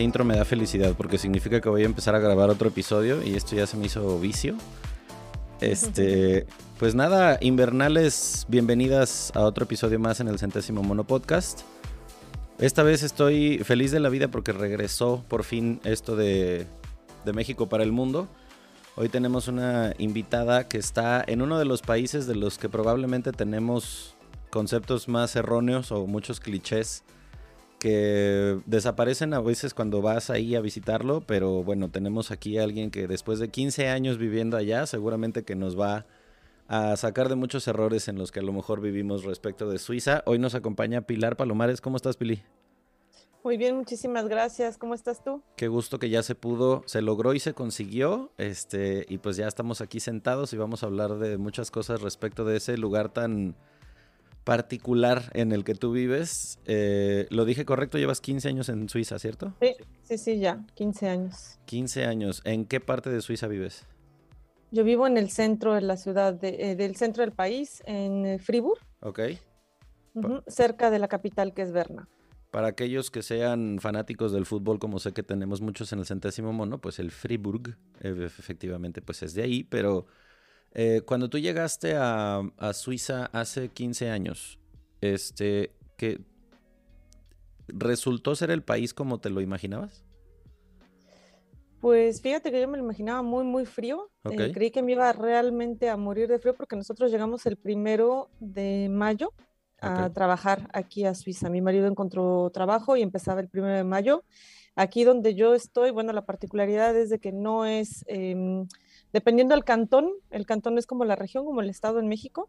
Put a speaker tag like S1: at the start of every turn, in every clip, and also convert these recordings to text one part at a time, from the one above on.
S1: Intro me da felicidad porque significa que voy a empezar a grabar otro episodio y esto ya se me hizo vicio. Este, pues nada, invernales, bienvenidas a otro episodio más en el centésimo mono podcast. Esta vez estoy feliz de la vida porque regresó por fin esto de, de México para el mundo. Hoy tenemos una invitada que está en uno de los países de los que probablemente tenemos conceptos más erróneos o muchos clichés que desaparecen a veces cuando vas ahí a visitarlo, pero bueno, tenemos aquí a alguien que después de 15 años viviendo allá, seguramente que nos va a sacar de muchos errores en los que a lo mejor vivimos respecto de Suiza. Hoy nos acompaña Pilar Palomares. ¿Cómo estás, Pili?
S2: Muy bien, muchísimas gracias. ¿Cómo estás tú?
S1: Qué gusto que ya se pudo, se logró y se consiguió. Este, y pues ya estamos aquí sentados y vamos a hablar de muchas cosas respecto de ese lugar tan particular en el que tú vives. Eh, lo dije correcto, llevas 15 años en Suiza, ¿cierto?
S2: Sí, sí, sí, ya, 15 años.
S1: 15 años. ¿En qué parte de Suiza vives?
S2: Yo vivo en el centro de la ciudad, de, eh, del centro del país, en eh, Fribourg,
S1: Ok.
S2: cerca de la capital que es Berna.
S1: Para aquellos que sean fanáticos del fútbol, como sé que tenemos muchos en el centésimo mono, pues el Fribourg, eh, efectivamente, pues es de ahí, pero eh, cuando tú llegaste a, a Suiza hace 15 años, este, que ¿resultó ser el país como te lo imaginabas?
S2: Pues fíjate que yo me lo imaginaba muy, muy frío. Eh, creí que me iba realmente a morir de frío porque nosotros llegamos el primero de mayo a trabajar aquí a Suiza. Mi marido encontró trabajo y empezaba el primero de mayo. Aquí donde yo estoy, bueno, la particularidad es de que no es, em, dependiendo del cantón, el cantón es como la región, como el estado en México,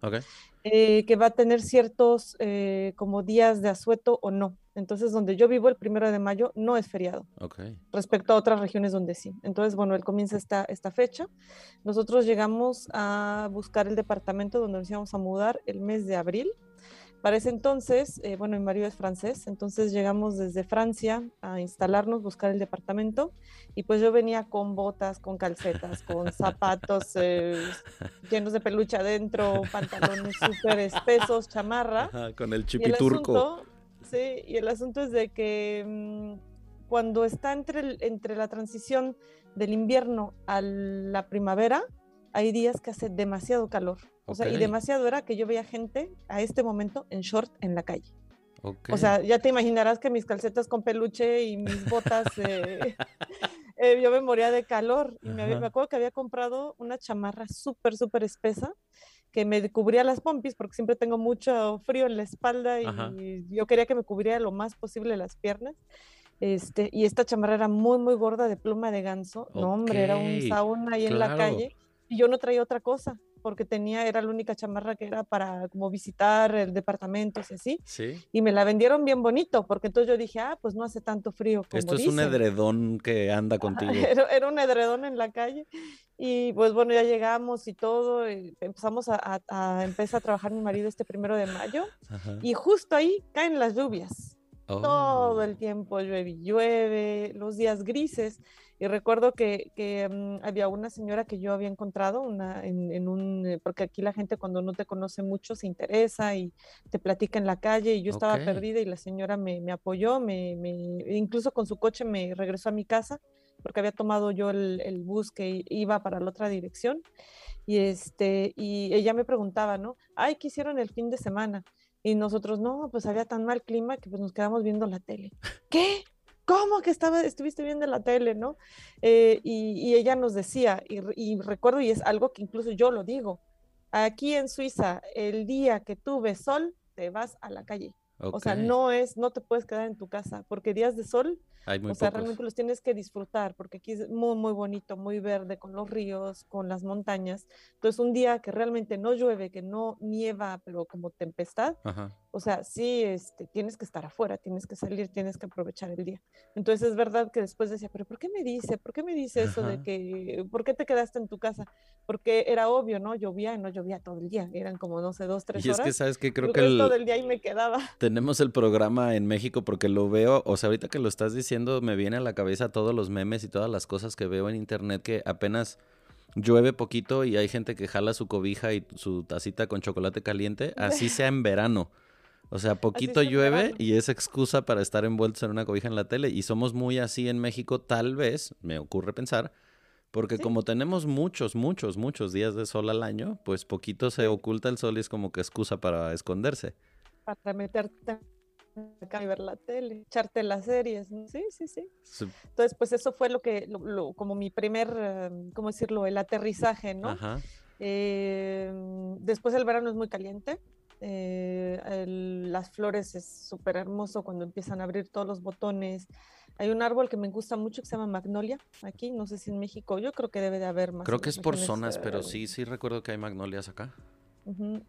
S2: eh, que va a tener ciertos eh, como días de asueto o no. Entonces, donde yo vivo el primero de mayo no es feriado respecto a otras regiones donde sí. Entonces, bueno, él comienza esta, esta fecha. Nosotros llegamos a buscar el departamento donde nos íbamos a mudar el mes de abril. Para ese entonces, eh, bueno, mi marido es francés, entonces llegamos desde Francia a instalarnos, buscar el departamento, y pues yo venía con botas, con calcetas, con zapatos eh, llenos de peluche adentro, pantalones súper espesos, chamarra.
S1: Ajá, con el
S2: Y el
S1: chipiturco.
S2: asunto, sí, y el asunto es de que mm, cuando está entre, el- entre la transición del invierno a la primavera, hay días que hace demasiado calor. O sea, y demasiado era que yo veía gente a este momento en short en la calle.
S1: Ok.
S2: O sea, ya te imaginarás que mis calcetas con peluche y mis botas, eh, eh, yo me moría de calor. Y me, había- me acuerdo que había comprado una chamarra súper, súper espesa que me cubría las pompis porque siempre tengo mucho frío en la espalda
S1: Ajá.
S2: y yo quería que me cubriera lo más posible las piernas. Este, y esta chamarra era muy, muy gorda de pluma de ganso. No, hombre, era un sauna ahí en la
S1: claro.
S2: calle. Y yo no traía otra cosa porque tenía, era la única chamarra que era para como visitar el departamento y así
S1: sí.
S2: y me la vendieron bien bonito, porque entonces yo dije, ah, pues no hace tanto frío como
S1: Esto es un
S2: dicen.
S1: edredón que anda contigo.
S2: Era, era un edredón en la calle. Y pues bueno, ya llegamos y todo. y empezamos a, a- a- empezar a trabajar mi marido este primero de mayo.
S1: Ajá.
S2: Y justo ahí caen las lluvias.
S1: Oh.
S2: Todo el tiempo llueve y llueve, los días grises. Y recuerdo que, que mm, había una señora que yo había encontrado una, en, en, un, eh, porque aquí la gente cuando no te conoce mucho se interesa y te platica en la calle y yo estaba perdida y la señora me, me apoyó, me, me, incluso con su coche me regresó a mi casa porque había tomado yo el, el bus que iba para la otra dirección y, este, y ella me preguntaba, ¿no? Ay, ¿qué hicieron el fin de semana? Y nosotros, no, pues había tan mal clima que pues nos quedamos viendo la tele. ¿Qué? ¿Cómo que estaba, estuviste viendo la tele, no? Eh, y, y ella nos decía, y, re- y recuerdo, y es algo que incluso yo lo digo, aquí en Suiza, el día que tú ves sol, te vas a la calle. O sea, no es, no te puedes quedar en tu casa, porque días de sol
S1: Hay muy
S2: o sea,
S1: pocos.
S2: realmente los tienes que disfrutar porque aquí es muy, muy bonito, muy verde, con los ríos, con las montañas. Entonces, un día que realmente no llueve, que no nieva, pero como tempestad,
S1: Ajá.
S2: O sea, sí, este, tienes que estar afuera, tienes que salir, tienes que aprovechar el día. Entonces, es verdad que después decía, pero ¿por qué me dice? ¿Por qué me dice eso de que, ¿por qué te quedaste en tu casa? Porque era obvio, ¿no? Llovía y no llovía todo el día, eran como, no sé, dos, tres
S1: Y es
S2: horas.
S1: que, ¿sabes qué? Creo
S2: el
S1: que el-
S2: del día ahí me quedaba.
S1: tenemos el programa en México porque lo veo, o sea, ahorita que lo estás diciendo, me viene a la cabeza todos los memes y todas las cosas que veo en internet que apenas llueve poquito y hay gente que jala su cobija y su tacita con chocolate caliente, así sea en verano. O sea, poquito llueve y es excusa para estar envueltos en una cobija en la tele. Y somos muy así en México, tal vez, me ocurre pensar, porque
S2: Sí.
S1: como tenemos muchos, muchos, muchos días de sol al año, pues poquito se
S2: Sí.
S1: oculta el sol y es como que excusa para esconderse.
S2: para meterte acá y ver la tele, echarte las series, ¿no? Sí, sí, sí.
S1: Su-
S2: Entonces, pues eso fue lo que, lo- lo- como mi primer, eh, ¿cómo decirlo? El aterrizaje, ¿no?
S1: Ajá.
S2: Eh, después el verano es muy caliente. Eh, el- las flores es súper hermoso cuando empiezan a abrir todos los botones. Hay un árbol que me gusta mucho que se llama magnolia. Aquí, no sé si en México, yo creo que debe de haber más.
S1: Creo que es por zonas, pero
S2: eh,
S1: sí, sí recuerdo que hay magnolias acá.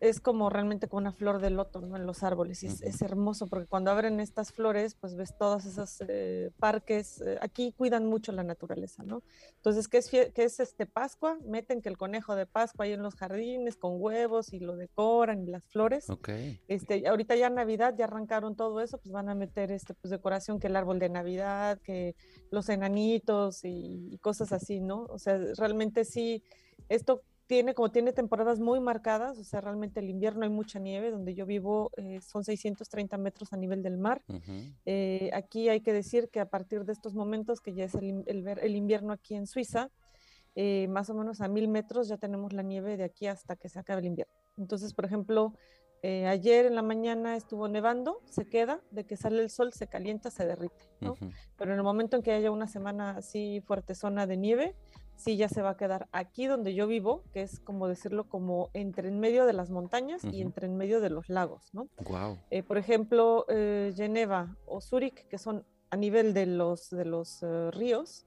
S2: Es como realmente como una flor de loto, ¿no? En los árboles. Y es, hermoso porque cuando abren estas flores, pues ves todos esos eh, parques. eh, aquí cuidan mucho la naturaleza, ¿no? Entonces, ¿qué es, qué es este Pascua? Meten que el conejo de Pascua ahí en los jardines con huevos y lo decoran y las flores.
S1: Ok.
S2: Este, ahorita ya Navidad, ya arrancaron todo eso, pues van a meter este, pues decoración, que el árbol de Navidad, que los enanitos y, y cosas así, ¿no? O sea, realmente sí, esto tiene, como tiene temporadas muy marcadas, o sea, realmente el invierno hay mucha nieve, donde yo vivo eh, son 630 metros a nivel del mar.
S1: Ujú.
S2: Eh, aquí hay que decir que a partir de estos momentos, que ya es el, in- el el invierno aquí en Suiza, eh, más o menos a mil metros ya tenemos la nieve de aquí hasta que se acabe el invierno. Entonces, por ejemplo, eh, ayer en la mañana estuvo nevando, se queda, de que sale el sol, se calienta, se derrite, ¿no?
S1: Ujú.
S2: Pero en el momento en que haya una semana así fuerte zona de nieve, sí ya se va a quedar aquí donde yo vivo, que es como decirlo, como entre en medio de las montañas y entre en medio de los lagos, ¿no?
S1: Guau.
S2: Eh, por ejemplo, eh, Geneva o Zúrich, que son a nivel de los, de los eh, ríos,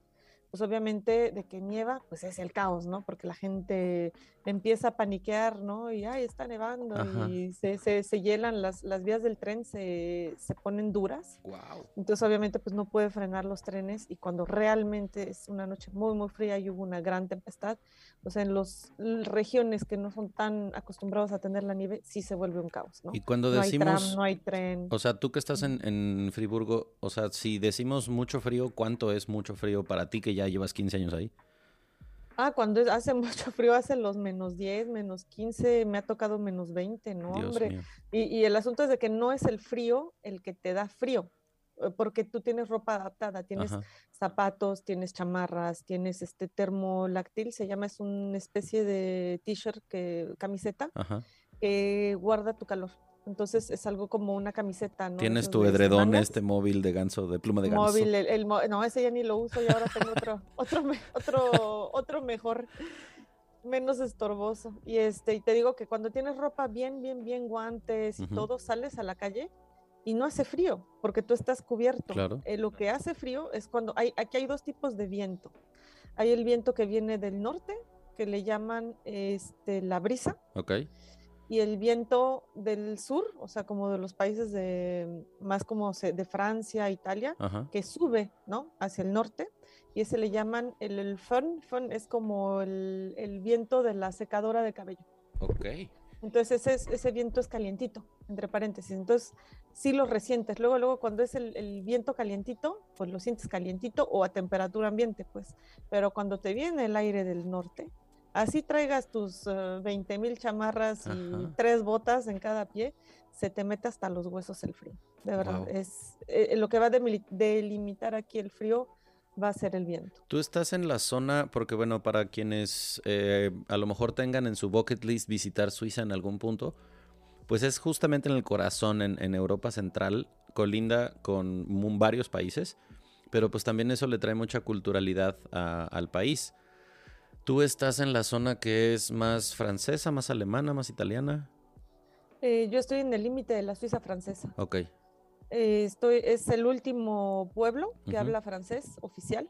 S2: pues obviamente de que nieva, pues es el caos, ¿no? Porque la gente empieza a paniquear, ¿no? Y, ay, está nevando
S1: Ajá.
S2: y se, se, se hielan, las, las vías del tren se, se ponen duras.
S1: Guau.
S2: Entonces, obviamente, pues no puede frenar los trenes y cuando realmente es una noche muy, muy fría y hubo una gran tempestad, sea, en las regiones que no son tan acostumbrados a tener la nieve, sí se vuelve un caos, ¿no?
S1: Y cuando
S2: No hay tram,
S1: decimos,
S2: no hay tren.
S1: o sea, tú que estás en, en Friburgo, o sea, si decimos mucho frío, ¿cuánto es mucho frío para ti que ya llevas 15 años ahí?
S2: Ah, cuando hace mucho frío, hace los menos 10, menos 15, me ha tocado menos 20, no,
S1: Dios
S2: hombre. Y, y el asunto es de que no es el frío el que te da frío, eh, porque tú tienes ropa adaptada, tienes
S1: Ajá.
S2: zapatos, tienes chamarras, tienes este termoláctil, se llama, es una especie de t-shirt que, camiseta,
S1: Ajá.
S2: Que guarda tu calor. Entonces es algo como una camiseta, ¿no?
S1: Tienes
S2: Esos
S1: tu edredón
S2: semanas.
S1: este móvil de ganso, de pluma de ganso.
S2: móvil, el, el mo- no, ese ya ni lo uso y ahora tengo otro, otro, otro, otro mejor, menos estorboso. Y este, y te digo que cuando tienes ropa bien, bien, bien, guantes y todo, sales a la calle y no hace frío, porque tú estás cubierto.
S1: Claro.
S2: Eh, lo que hace frío es cuando hay, aquí hay dos tipos de viento. Hay el viento que viene del norte, que le llaman este, la brisa,
S1: Ok.
S2: Y el viento del sur, o sea, como de los países de más como de Francia, Italia,
S1: Ajá.
S2: que sube, ¿no? Hacia el norte, y ese le llaman el, el fön. Fön es como el, el viento de la secadora de cabello.
S1: Ok.
S2: Entonces ese, ese viento es calientito, entre paréntesis. Entonces sí lo resientes. Luego, luego cuando es el, viento calientito, pues lo sientes calientito o a temperatura ambiente, pues. Pero cuando te viene el aire del norte, así traigas tus 20 eh, mil chamarras y tres botas en cada pie, se te mete hasta los huesos el frío. De verdad, es eh, lo que va a delimitar aquí el frío va a ser el viento.
S1: Tú estás en la zona, porque bueno, para quienes eh, a lo mejor tengan en su bucket list visitar Suiza en algún punto, pues es justamente en el corazón, en, Europa Central, colinda con varios países, pero pues también eso le trae mucha culturalidad al país. ¿Tú estás en la zona que es más francesa, más alemana, más italiana?
S2: Eh, yo estoy en el límite de la Suiza francesa.
S1: Ok.
S2: Eh, estoy, es el último pueblo que habla francés oficial.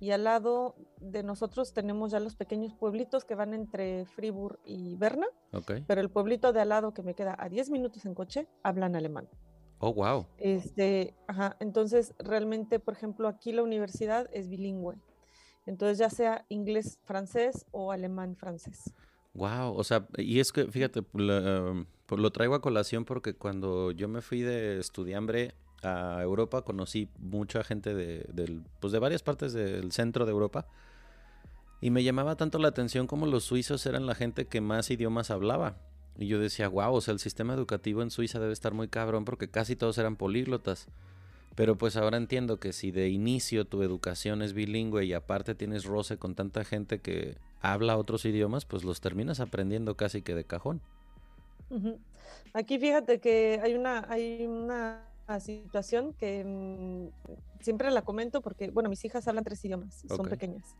S2: Y al lado de nosotros tenemos ya los pequeños pueblitos que van entre Fribourg y Berna.
S1: Okay.
S2: Pero el pueblito de al lado que me queda a 10 minutos en coche hablan alemán.
S1: Oh, wow.
S2: Este, ajá, entonces realmente, por ejemplo, aquí la universidad es bilingüe. Entonces ya sea inglés francés o alemán francés.
S1: Wow, o sea, y es que fíjate, um, pues lo traigo a colación porque cuando yo me fui de estudiambre a Europa conocí mucha gente de, del, pues de varias partes del centro de Europa y me llamaba tanto la atención como los suizos eran la gente que más idiomas hablaba. Y yo decía, wow, o sea, el sistema educativo en Suiza debe estar muy cabrón porque casi todos eran políglotas. Pero pues ahora entiendo que si de inicio tu educación es bilingüe y aparte tienes roce con tanta gente que habla otros idiomas, pues los terminas aprendiendo casi que de cajón.
S2: Aquí fíjate que hay una, hay una situación que mm, siempre la comento porque, bueno, mis hijas hablan tres idiomas, son pequeñas.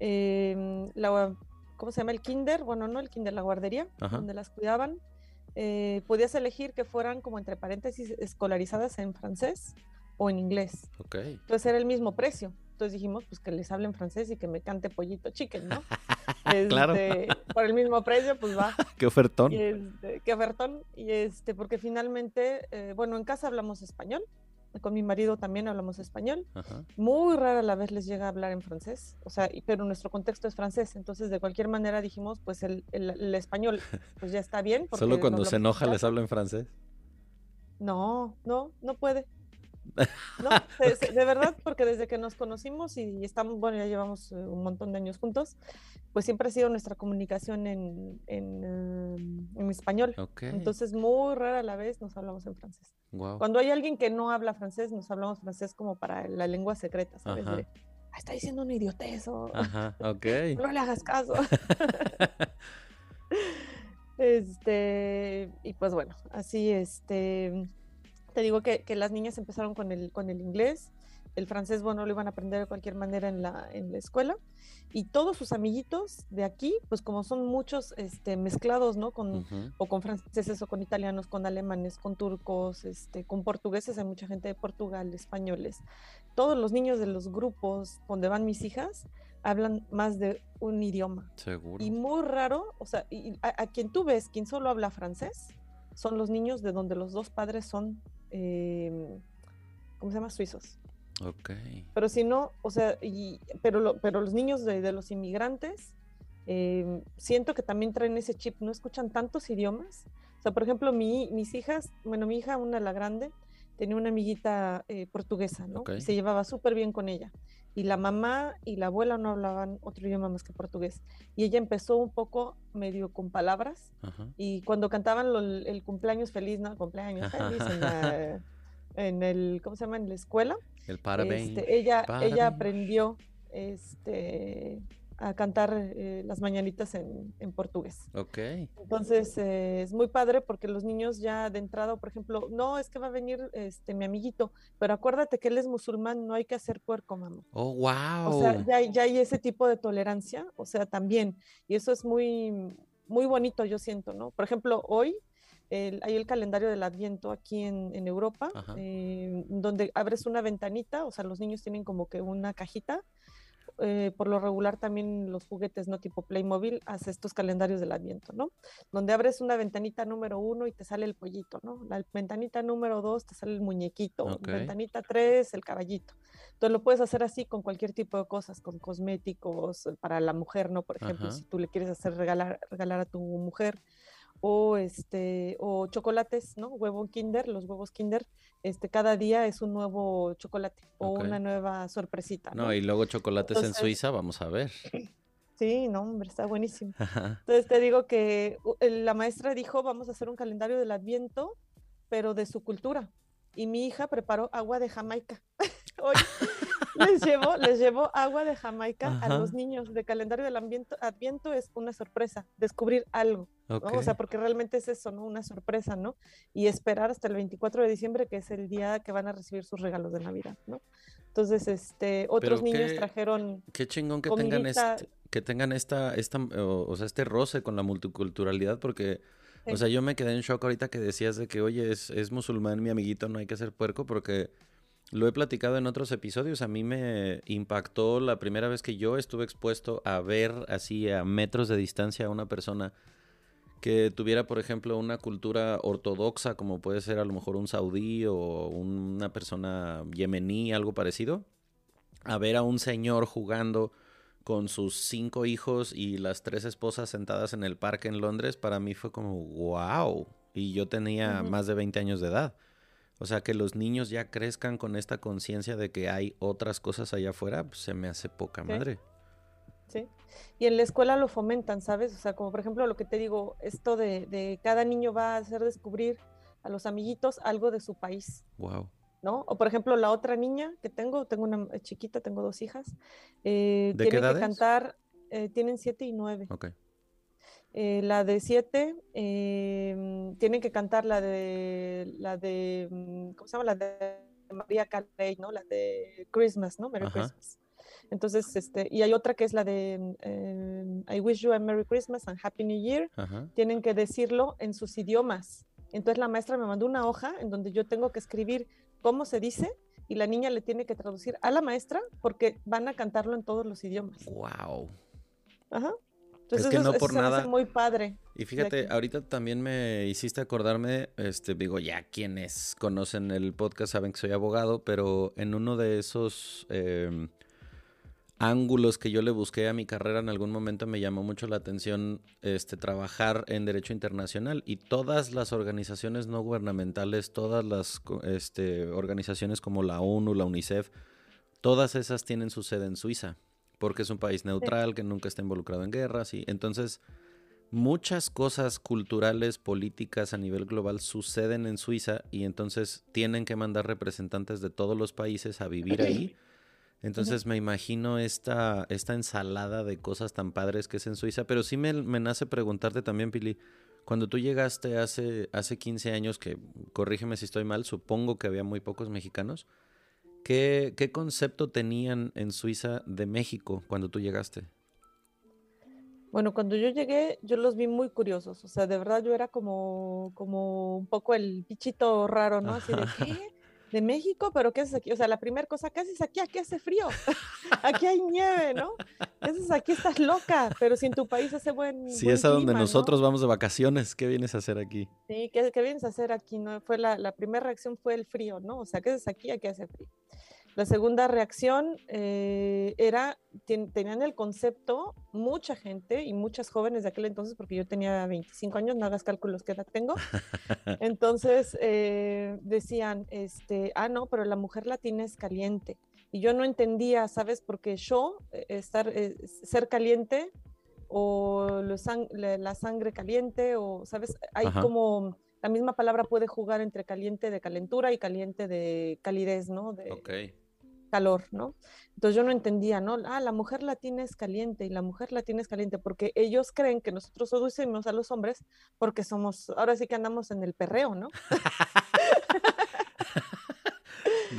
S2: Em, la, ¿Cómo se llama? El kinder, bueno, no el kinder, la guardería, donde las cuidaban. Eh, podías elegir que fueran como entre paréntesis escolarizadas en francés o en inglés. Entonces era el mismo precio. Entonces dijimos, pues que les hable en francés y que me cante pollito chicken, ¿no?
S1: claro.
S2: Este, por el mismo precio, pues va.
S1: qué ofertón.
S2: Este, qué ofertón. Y este, porque finalmente, eh, bueno, en casa hablamos español. Con mi marido también hablamos español. Muy rara la vez les llega a hablar en francés, o sea, pero nuestro contexto es francés, entonces de cualquier manera dijimos, pues el, el, español, pues ya está bien.
S1: ¿Solo cuando se enoja les habla en francés?
S2: No, no, no puede. No, de, verdad, porque desde que nos conocimos y estamos, bueno, ya llevamos eh, un montón de años juntos, pues siempre ha sido nuestra comunicación en, en, em, español. Entonces, muy rara la vez nos hablamos en francés. Cuando hay alguien que no habla francés, nos hablamos francés como para la lengua secreta, ¿sabes? Ah, está diciendo un idiotez
S1: Ajá, ok.
S2: no le hagas caso. este, y pues bueno, así este te digo que, que, las niñas empezaron con el, con el inglés, el francés, bueno, lo iban a aprender de cualquier manera en la, en la escuela, y todos sus amiguitos de aquí, pues como son muchos este, mezclados, ¿no? Con, O con franceses, o con italianos, con alemanes, con turcos, este, con portugueses, hay mucha gente de Portugal, españoles. Todos los niños de los grupos donde van mis hijas hablan más de un idioma.
S1: Seguro.
S2: Y muy raro, o sea, y a, a quien tú ves, quien solo habla francés, son los niños de donde los dos padres son Em, ¿cómo se llama? Suizos.
S1: Ok.
S2: Pero si no, o sea, y, pero, pero los niños de, los inmigrantes, em, siento que también traen ese chip, no escuchan tantos idiomas. O sea, por ejemplo, mi, mis hijas, bueno, mi hija, una la grande, tenía una amiguita eh, portuguesa, ¿no? Y se llevaba súper bien con ella y la mamá y la abuela no hablaban otro idioma más que portugués. Y ella empezó un poco medio con palabras y cuando cantaban el cumpleaños feliz, ¿no? Cumpleaños feliz en, el, ¿cómo se llama? En la escuela.
S1: El parabéns.
S2: Este, ella, ella aprendió este, a cantar eh, las mañanitas en, portugués.
S1: Ok.
S2: Entonces eh, es muy padre porque los niños ya de entrada, por ejemplo, no, es que va a venir este mi amiguito, pero acuérdate que él es musulmán, no hay que hacer puerco, mamá.
S1: Oh, wow.
S2: O sea, ya, ya hay ese tipo de tolerancia, o sea, también. Y eso es muy, muy bonito, yo siento, ¿no? Por ejemplo, hoy hay el calendario del Adviento aquí en, en Europa, eh, donde abres una ventanita, o sea, los niños tienen como que una cajita eh, por lo regular también los juguetes, ¿no? Tipo Playmobil, hace estos calendarios del Adviento, ¿no? Donde abres una ventanita número uno y te sale el pollito, ¿no? La ventanita número dos te sale el muñequito, ventanita tres, el caballito. Entonces lo puedes hacer así con cualquier tipo de cosas, con cosméticos, para la mujer, ¿no? Por ejemplo, si tú le quieres hacer regalar, regalar a tu mujer o este o chocolates, ¿no? Huevo Kinder, los huevos Kinder, este cada día es un nuevo chocolate o una nueva sorpresita.
S1: No, y luego chocolates en Suiza, vamos a ver.
S2: Sí, no, hombre, está buenísimo. Entonces te digo que la maestra dijo, vamos a hacer un calendario del Adviento, pero de su cultura. Y mi hija preparó agua de Jamaica. Hoy les llevo, les llevo agua de Jamaica a los niños. De calendario del Adviento es una sorpresa, descubrir algo. O sea, porque realmente es eso, ¿no? Una sorpresa, ¿no? Y esperar hasta el 24 de diciembre, que es el día que van a recibir sus regalos de Navidad, ¿no? Entonces, este, otros niños trajeron.
S1: Qué chingón que tengan este, que tengan esta, esta, o, sea, este roce con la multiculturalidad, porque, o sea, yo me quedé en shock ahorita que decías de que, oye, es, es musulmán mi amiguito, no hay que ser puerco, porque lo he platicado en otros episodios. A mí me impactó la primera vez que yo estuve expuesto a ver así a metros de distancia a una persona que tuviera, por ejemplo, una cultura ortodoxa, como puede ser a lo mejor un saudí o una persona yemení, algo parecido, a ver a un señor jugando con sus cinco hijos y las tres esposas sentadas en el parque en Londres, para mí fue como, wow. Y yo tenía más de 20 años de edad. O sea, que los niños ya crezcan con esta conciencia de que hay otras cosas allá afuera, pues, se me hace poca madre.
S2: Sí. Y en la escuela lo fomentan, ¿sabes? O sea, como por ejemplo lo que te digo, esto de, cada niño va a hacer descubrir a los amiguitos algo de su país.
S1: Wow.
S2: ¿no? O por ejemplo, la otra niña que tengo, tengo una chiquita, tengo dos hijas, eh, tiene que cantar, eh, tienen siete y nueve.
S1: Ok.
S2: Eh, la de siete em, tienen que cantar la de la de mm, ¿cómo se llama? La de María Carey, ¿no? La de Christmas, ¿no? Merry Christmas. Entonces, este, y hay otra que es la de em, I wish you a Merry Christmas and Happy New Year. Tienen que decirlo en sus idiomas. Entonces la maestra me mandó una hoja en donde yo tengo que escribir cómo se dice y la niña le tiene que traducir a la maestra porque van a cantarlo en todos los idiomas.
S1: Wow.
S2: Ajá.
S1: Entonces, es que no por nada.
S2: muy padre.
S1: Y fíjate, ahorita también me hiciste acordarme, este, digo, ya quienes conocen el podcast saben que soy abogado, pero en uno de esos em, ángulos que yo le busqué a mi carrera en algún momento me llamó mucho la atención este trabajar en derecho internacional y todas las organizaciones no gubernamentales, todas las este, organizaciones como la ONU, la UNICEF, todas esas tienen su sede en Suiza, porque es un país neutral que nunca está involucrado en guerras y entonces muchas cosas culturales, políticas a nivel global suceden en Suiza y entonces tienen que mandar representantes de todos los países a vivir ahí. Entonces me imagino esta, esta ensalada de cosas tan padres que es en Suiza, pero sí me, nace preguntarte también, Pili, cuando tú llegaste hace, hace 15 años, que corrígeme si estoy mal, supongo que había muy pocos mexicanos, ¿qué, qué concepto tenían en Suiza de México cuando tú llegaste?
S2: Bueno, cuando yo llegué, yo los vi muy curiosos. O sea, de verdad yo era como, como un poco el bichito raro, ¿no? Así de, ¿qué? de México, pero ¿qué haces aquí? O sea, la primera cosa, ¿qué haces aquí? Aquí hace frío, aquí hay nieve, ¿no? ¿Qué haces aquí? Estás loca, pero si en tu país hace buen
S1: Si es a donde nosotros vamos de vacaciones, ¿qué vienes a hacer aquí?
S2: Sí, ¿qué, vienes a hacer aquí? No? Fue la, la primera reacción fue el frío, ¿no? O sea, ¿qué haces aquí? Aquí hace frío. La segunda reacción eh, era, tenían el concepto, mucha gente y muchas jóvenes de aquel entonces, porque yo tenía 25 años, no hagas cálculos qué edad tengo, entonces eh, decían, este, ah, no, pero la mujer latina es caliente. Y yo no entendía, ¿sabes? Porque yo, eh, estar, ser caliente o la sangre caliente, o, ¿sabes? Hay como la misma palabra puede jugar entre caliente de calentura y caliente de calidez, ¿no? De, calor, ¿no? Entonces yo no entendía, ¿no? Ah, la mujer latina es caliente y la mujer latina es caliente porque ellos creen que nosotros seducimos a los hombres porque somos, ahora sí que andamos en el perreo, ¿no?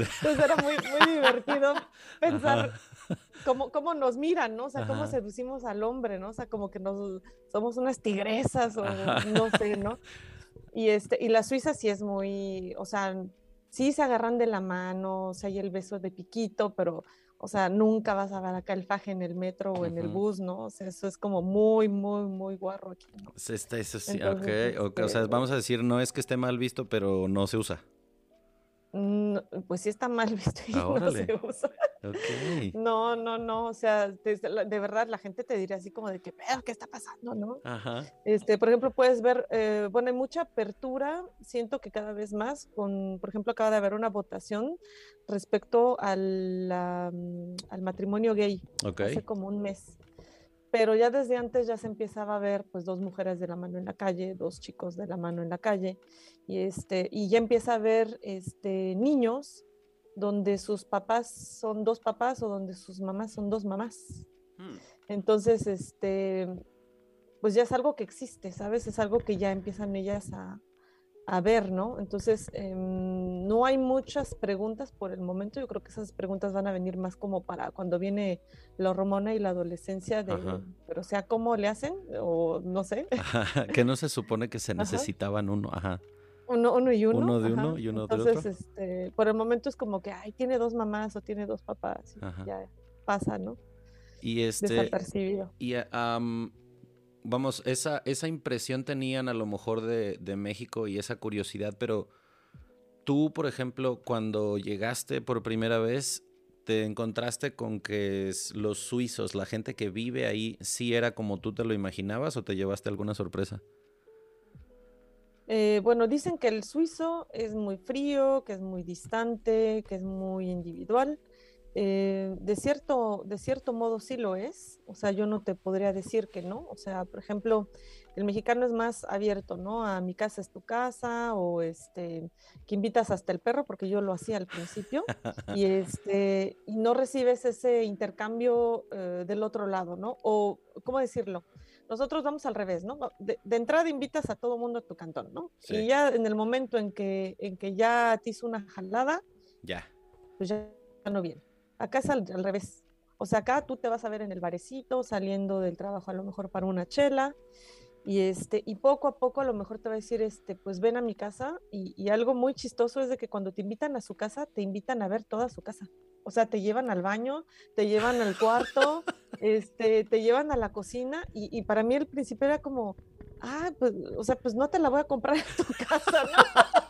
S2: Entonces era muy, muy divertido pensar cómo, cómo, nos miran, ¿no? O sea, cómo seducimos al hombre, ¿no? O sea, como que nos, somos unas tigresas o no sé, ¿no? Y, este, y la Suiza sí es muy, o sea, sí se agarran de la mano, o sea, hay el beso de piquito, pero, o sea, nunca vas a ver acá el faje en el metro o en el bus, ¿no? O sea, eso es como muy, muy, muy guarro aquí. ¿no?
S1: Está, eso sí, okay. o sea, este vamos a decir, no es que esté mal visto, pero no se usa.
S2: Pues sí está mal visto y no se usa. No, no, no, o sea, de, verdad la gente te diría así como de que, pero, ¿qué está pasando, no? Este, por ejemplo, puedes ver, eh, bueno, hay mucha apertura, siento que cada vez más, con, por ejemplo, acaba de haber una votación respecto al, al matrimonio gay, hace como un mes pero ya desde antes ya se empezaba a ver pues dos mujeres de la mano en la calle, dos chicos de la mano en la calle y este y ya empieza a ver este niños donde sus papás son dos papás o donde sus mamás son dos mamás. Hmm. Entonces, este pues ya es algo que existe, ¿sabes? Es algo que ya empiezan ellas a, a ver, ¿no? Entonces, em, no hay muchas preguntas por el momento. Yo creo que esas preguntas van a venir más como para cuando viene la hormona y la adolescencia, de, pero o sea, ¿cómo le hacen? O no sé.
S1: que no se supone que se necesitaban uno, ajá.
S2: Uno, uno y uno.
S1: Uno de uno y uno de otro. Entonces,
S2: este, por el momento es como que, ay, tiene dos mamás o tiene dos papás. ya pasa, ¿no?
S1: Y este.
S2: Desapercibido.
S1: Y vamos, esa, esa impresión tenían a lo mejor de, México y esa curiosidad, pero tú, por ejemplo, cuando llegaste por primera vez, te encontraste con que los suizos, la gente que vive ahí, sí era como tú te lo imaginabas o te llevaste alguna sorpresa?
S2: Eh, bueno, dicen que el suizo es muy frío, que es muy distante, que es muy individual. Eh, de, cierto, de cierto modo sí lo es, o sea, yo no te podría decir que no, o sea, por ejemplo, el mexicano es más abierto, ¿no? A mi casa es tu casa, o este, que invitas hasta el perro, porque yo lo hacía al principio, y este, y no recibes ese intercambio eh, del otro lado, ¿no? O, ¿cómo decirlo? Nosotros vamos al revés, ¿no? De, entrada invitas a todo mundo a tu cantón, ¿no? Y ya en el momento en que, en que ya te hizo una jalada,
S1: ya.
S2: Pues ya no viene. Acá es al, revés. O sea, acá tú te vas a ver en el barecito, saliendo del trabajo a lo mejor para una chela, y este, y poco a poco a lo mejor te va a decir, este, pues ven a mi casa, y, algo muy chistoso es de que cuando te invitan a su casa, te invitan a ver toda su casa. O sea, te llevan al baño, te llevan al cuarto, este, te llevan a la cocina, y, y para mí el principio era como, ah, pues, o sea, pues no te la voy a comprar en tu casa, ¿no?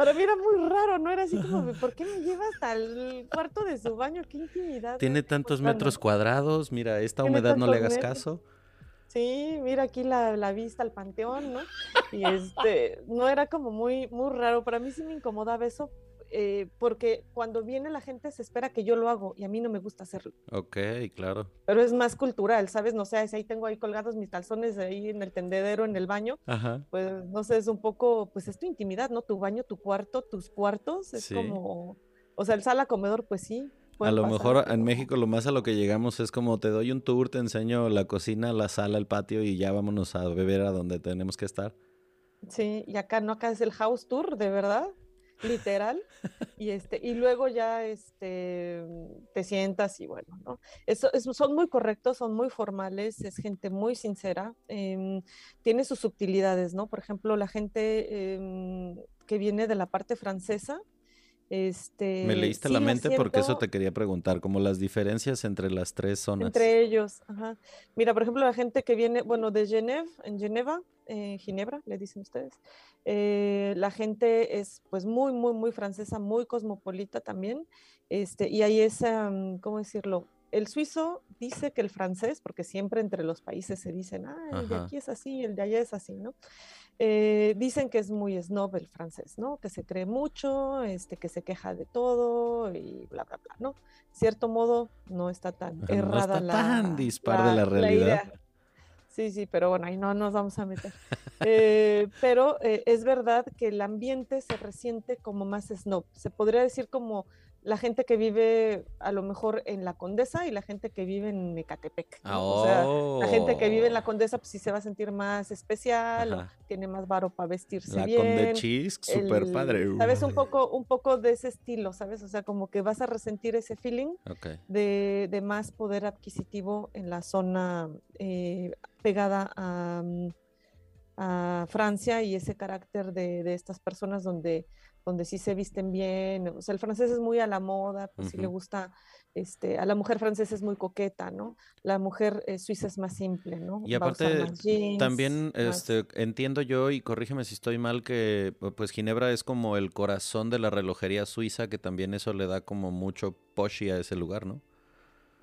S2: Para mí era muy raro, ¿no? Era así como, ¿por qué me llevas al cuarto de su baño? ¡Qué intimidad!
S1: Tiene tantos metros cuadrados, mira, esta humedad no le hagas caso.
S2: Sí, mira aquí la, la, vista al panteón, ¿no? Y este, no era como muy, muy raro. Para mí sí me incomodaba eso, eh, porque cuando viene la gente se espera que yo lo hago y a mí no me gusta hacerlo.
S1: Ok, claro.
S2: Pero es más cultural, ¿sabes? No sé, si ahí tengo ahí colgados mis calzones ahí en el tendedero, en el baño, Ajá. pues no sé, es un poco, pues es tu intimidad, ¿no? Tu baño, tu cuarto, tus cuartos, es como, o sea, el sala, comedor, pues sí.
S1: A lo mejor en México lo más a lo que llegamos es como te doy un tour, te enseño la cocina, la sala, el patio y ya vámonos a beber a donde tenemos que estar.
S2: Sí, y acá no, acá es el house tour, de verdad literal, y este, y luego ya este, te sientas y bueno, ¿no? Eso, son muy correctos, son muy formales, es gente muy sincera, em, tiene sus sutilidades, ¿no? Por ejemplo, la gente em, que viene de la parte francesa, este,
S1: Me leíste la mente porque eso te quería preguntar, como las diferencias entre las tres zonas.
S2: Entre ellos, ajá. Mira, por ejemplo, la gente que viene, bueno, de Genève, en Geneva, eh, Ginebra, le dicen ustedes, eh, la gente es pues muy, muy, muy francesa, muy cosmopolita también, este, y ahí es, ¿cómo decirlo? El suizo dice que el francés, porque siempre entre los países se dicen, ah, el de aquí es así, el de allá es así, ¿no? Eh, dicen que es muy snob el francés, ¿no? Que se cree mucho, este, que se queja de todo y bla, bla, bla, ¿no? Cierto modo, no está tan errada la,
S1: tan dispar de la realidad.
S2: Sí, sí, pero bueno, ahí no nos vamos a meter. Eh, pero eh, es verdad que el ambiente se resiente como más snob. Se podría decir como la gente que vive a lo mejor en la Condesa y la gente que vive en Ecatepec. O sea, la gente que vive en la oh. Condesa pues sí se va a sentir más especial, tiene más varo para vestirse la bien.
S1: La Chisc, súper padre.
S2: Sabes, un poco, un poco de ese estilo, ¿sabes? O sea, como que vas a resentir ese feeling de, de, más poder adquisitivo en la zona eh, pegada a, a, Francia y ese carácter de, de estas personas donde donde sí se visten bien, o sea, el francés es muy a la moda, pues sí le gusta, este, a la mujer francesa es muy coqueta, ¿no? La mujer eh, suiza es más simple, ¿no?
S1: Y aparte, también este, entiendo yo, y corrígeme si estoy mal, que pues Ginebra es como el corazón de la relojería suiza, que también eso le da como mucho poshy a ese lugar, ¿no?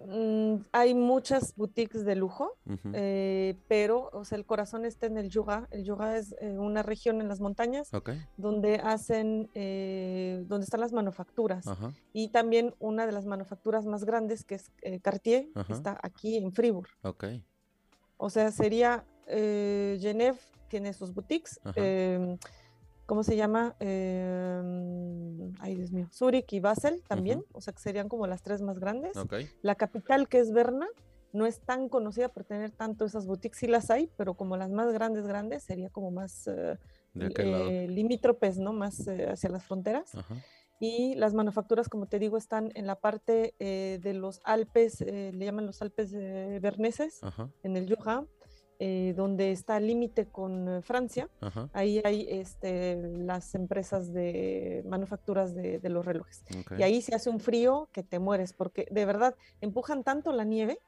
S2: Mm, hay muchas boutiques de lujo, eh, pero o sea, el corazón está en el Jura. El Jura es eh, una región en las montañas donde hacen, eh, donde están las manufacturas. Y también una de las manufacturas más grandes, que es Cartier, está aquí en Fribourg. O sea, sería Genève, tiene sus boutiques. ¿Cómo se llama? Em, ay, Dios mío, Zurich y Basel también, o sea que serían como las tres más grandes. La capital, que es Berna, no es tan conocida por tener tanto esas boutiques, sí las hay, pero como las más grandes, grandes, sería como más eh, eh, limítropes, ¿no? Más eh, hacia las fronteras. Y las manufacturas, como te digo, están en la parte de los Alpes, le llaman los Alpes berneses, en el Jura eh, donde está el límite con eh, Francia. Ahí hay este, las empresas de manufacturas de, los relojes. Y ahí se hace un frío que te mueres, porque de verdad empujan tanto la nieve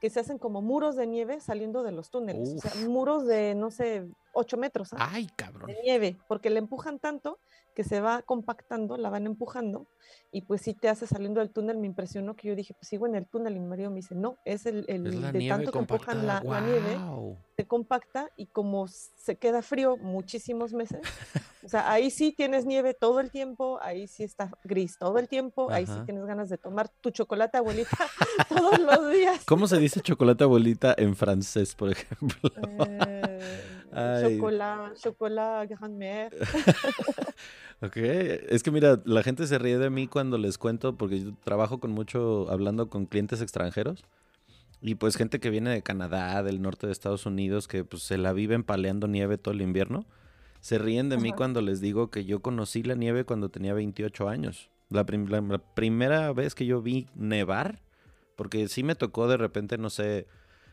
S2: que se hacen como muros de nieve saliendo de los túneles. O sea, muros de, no sé, 8 metros.
S1: ¿ah? Ay, cabrón.
S2: De nieve, porque le empujan tanto que se va compactando, la van empujando y pues sí te hace saliendo del túnel. Me impresionó que yo dije, pues sigo en el túnel y mi marido me dice, no, es el, de tanto que empujan la, nieve, se compacta y como se queda frío muchísimos meses, o sea, ahí sí tienes nieve todo el tiempo, ahí sí está gris todo el tiempo, ahí sí tienes ganas de tomar tu chocolate abuelita todos los días.
S1: ¿Cómo se dice chocolate abuelita en francés, por ejemplo?
S2: Eh, chocolate, chocolate grand-mère.
S1: Ok, es que mira, la gente se ríe de mí cuando les cuento, porque yo trabajo con mucho, hablando con clientes extranjeros. Y pues gente que viene de Canadá, del norte de Estados Unidos, que pues se la viven paleando nieve todo el invierno. Se ríen de mí cuando les digo que yo conocí la nieve cuando tenía 28 años. La, la, primera vez que yo vi nevar, porque sí me tocó de repente, no sé,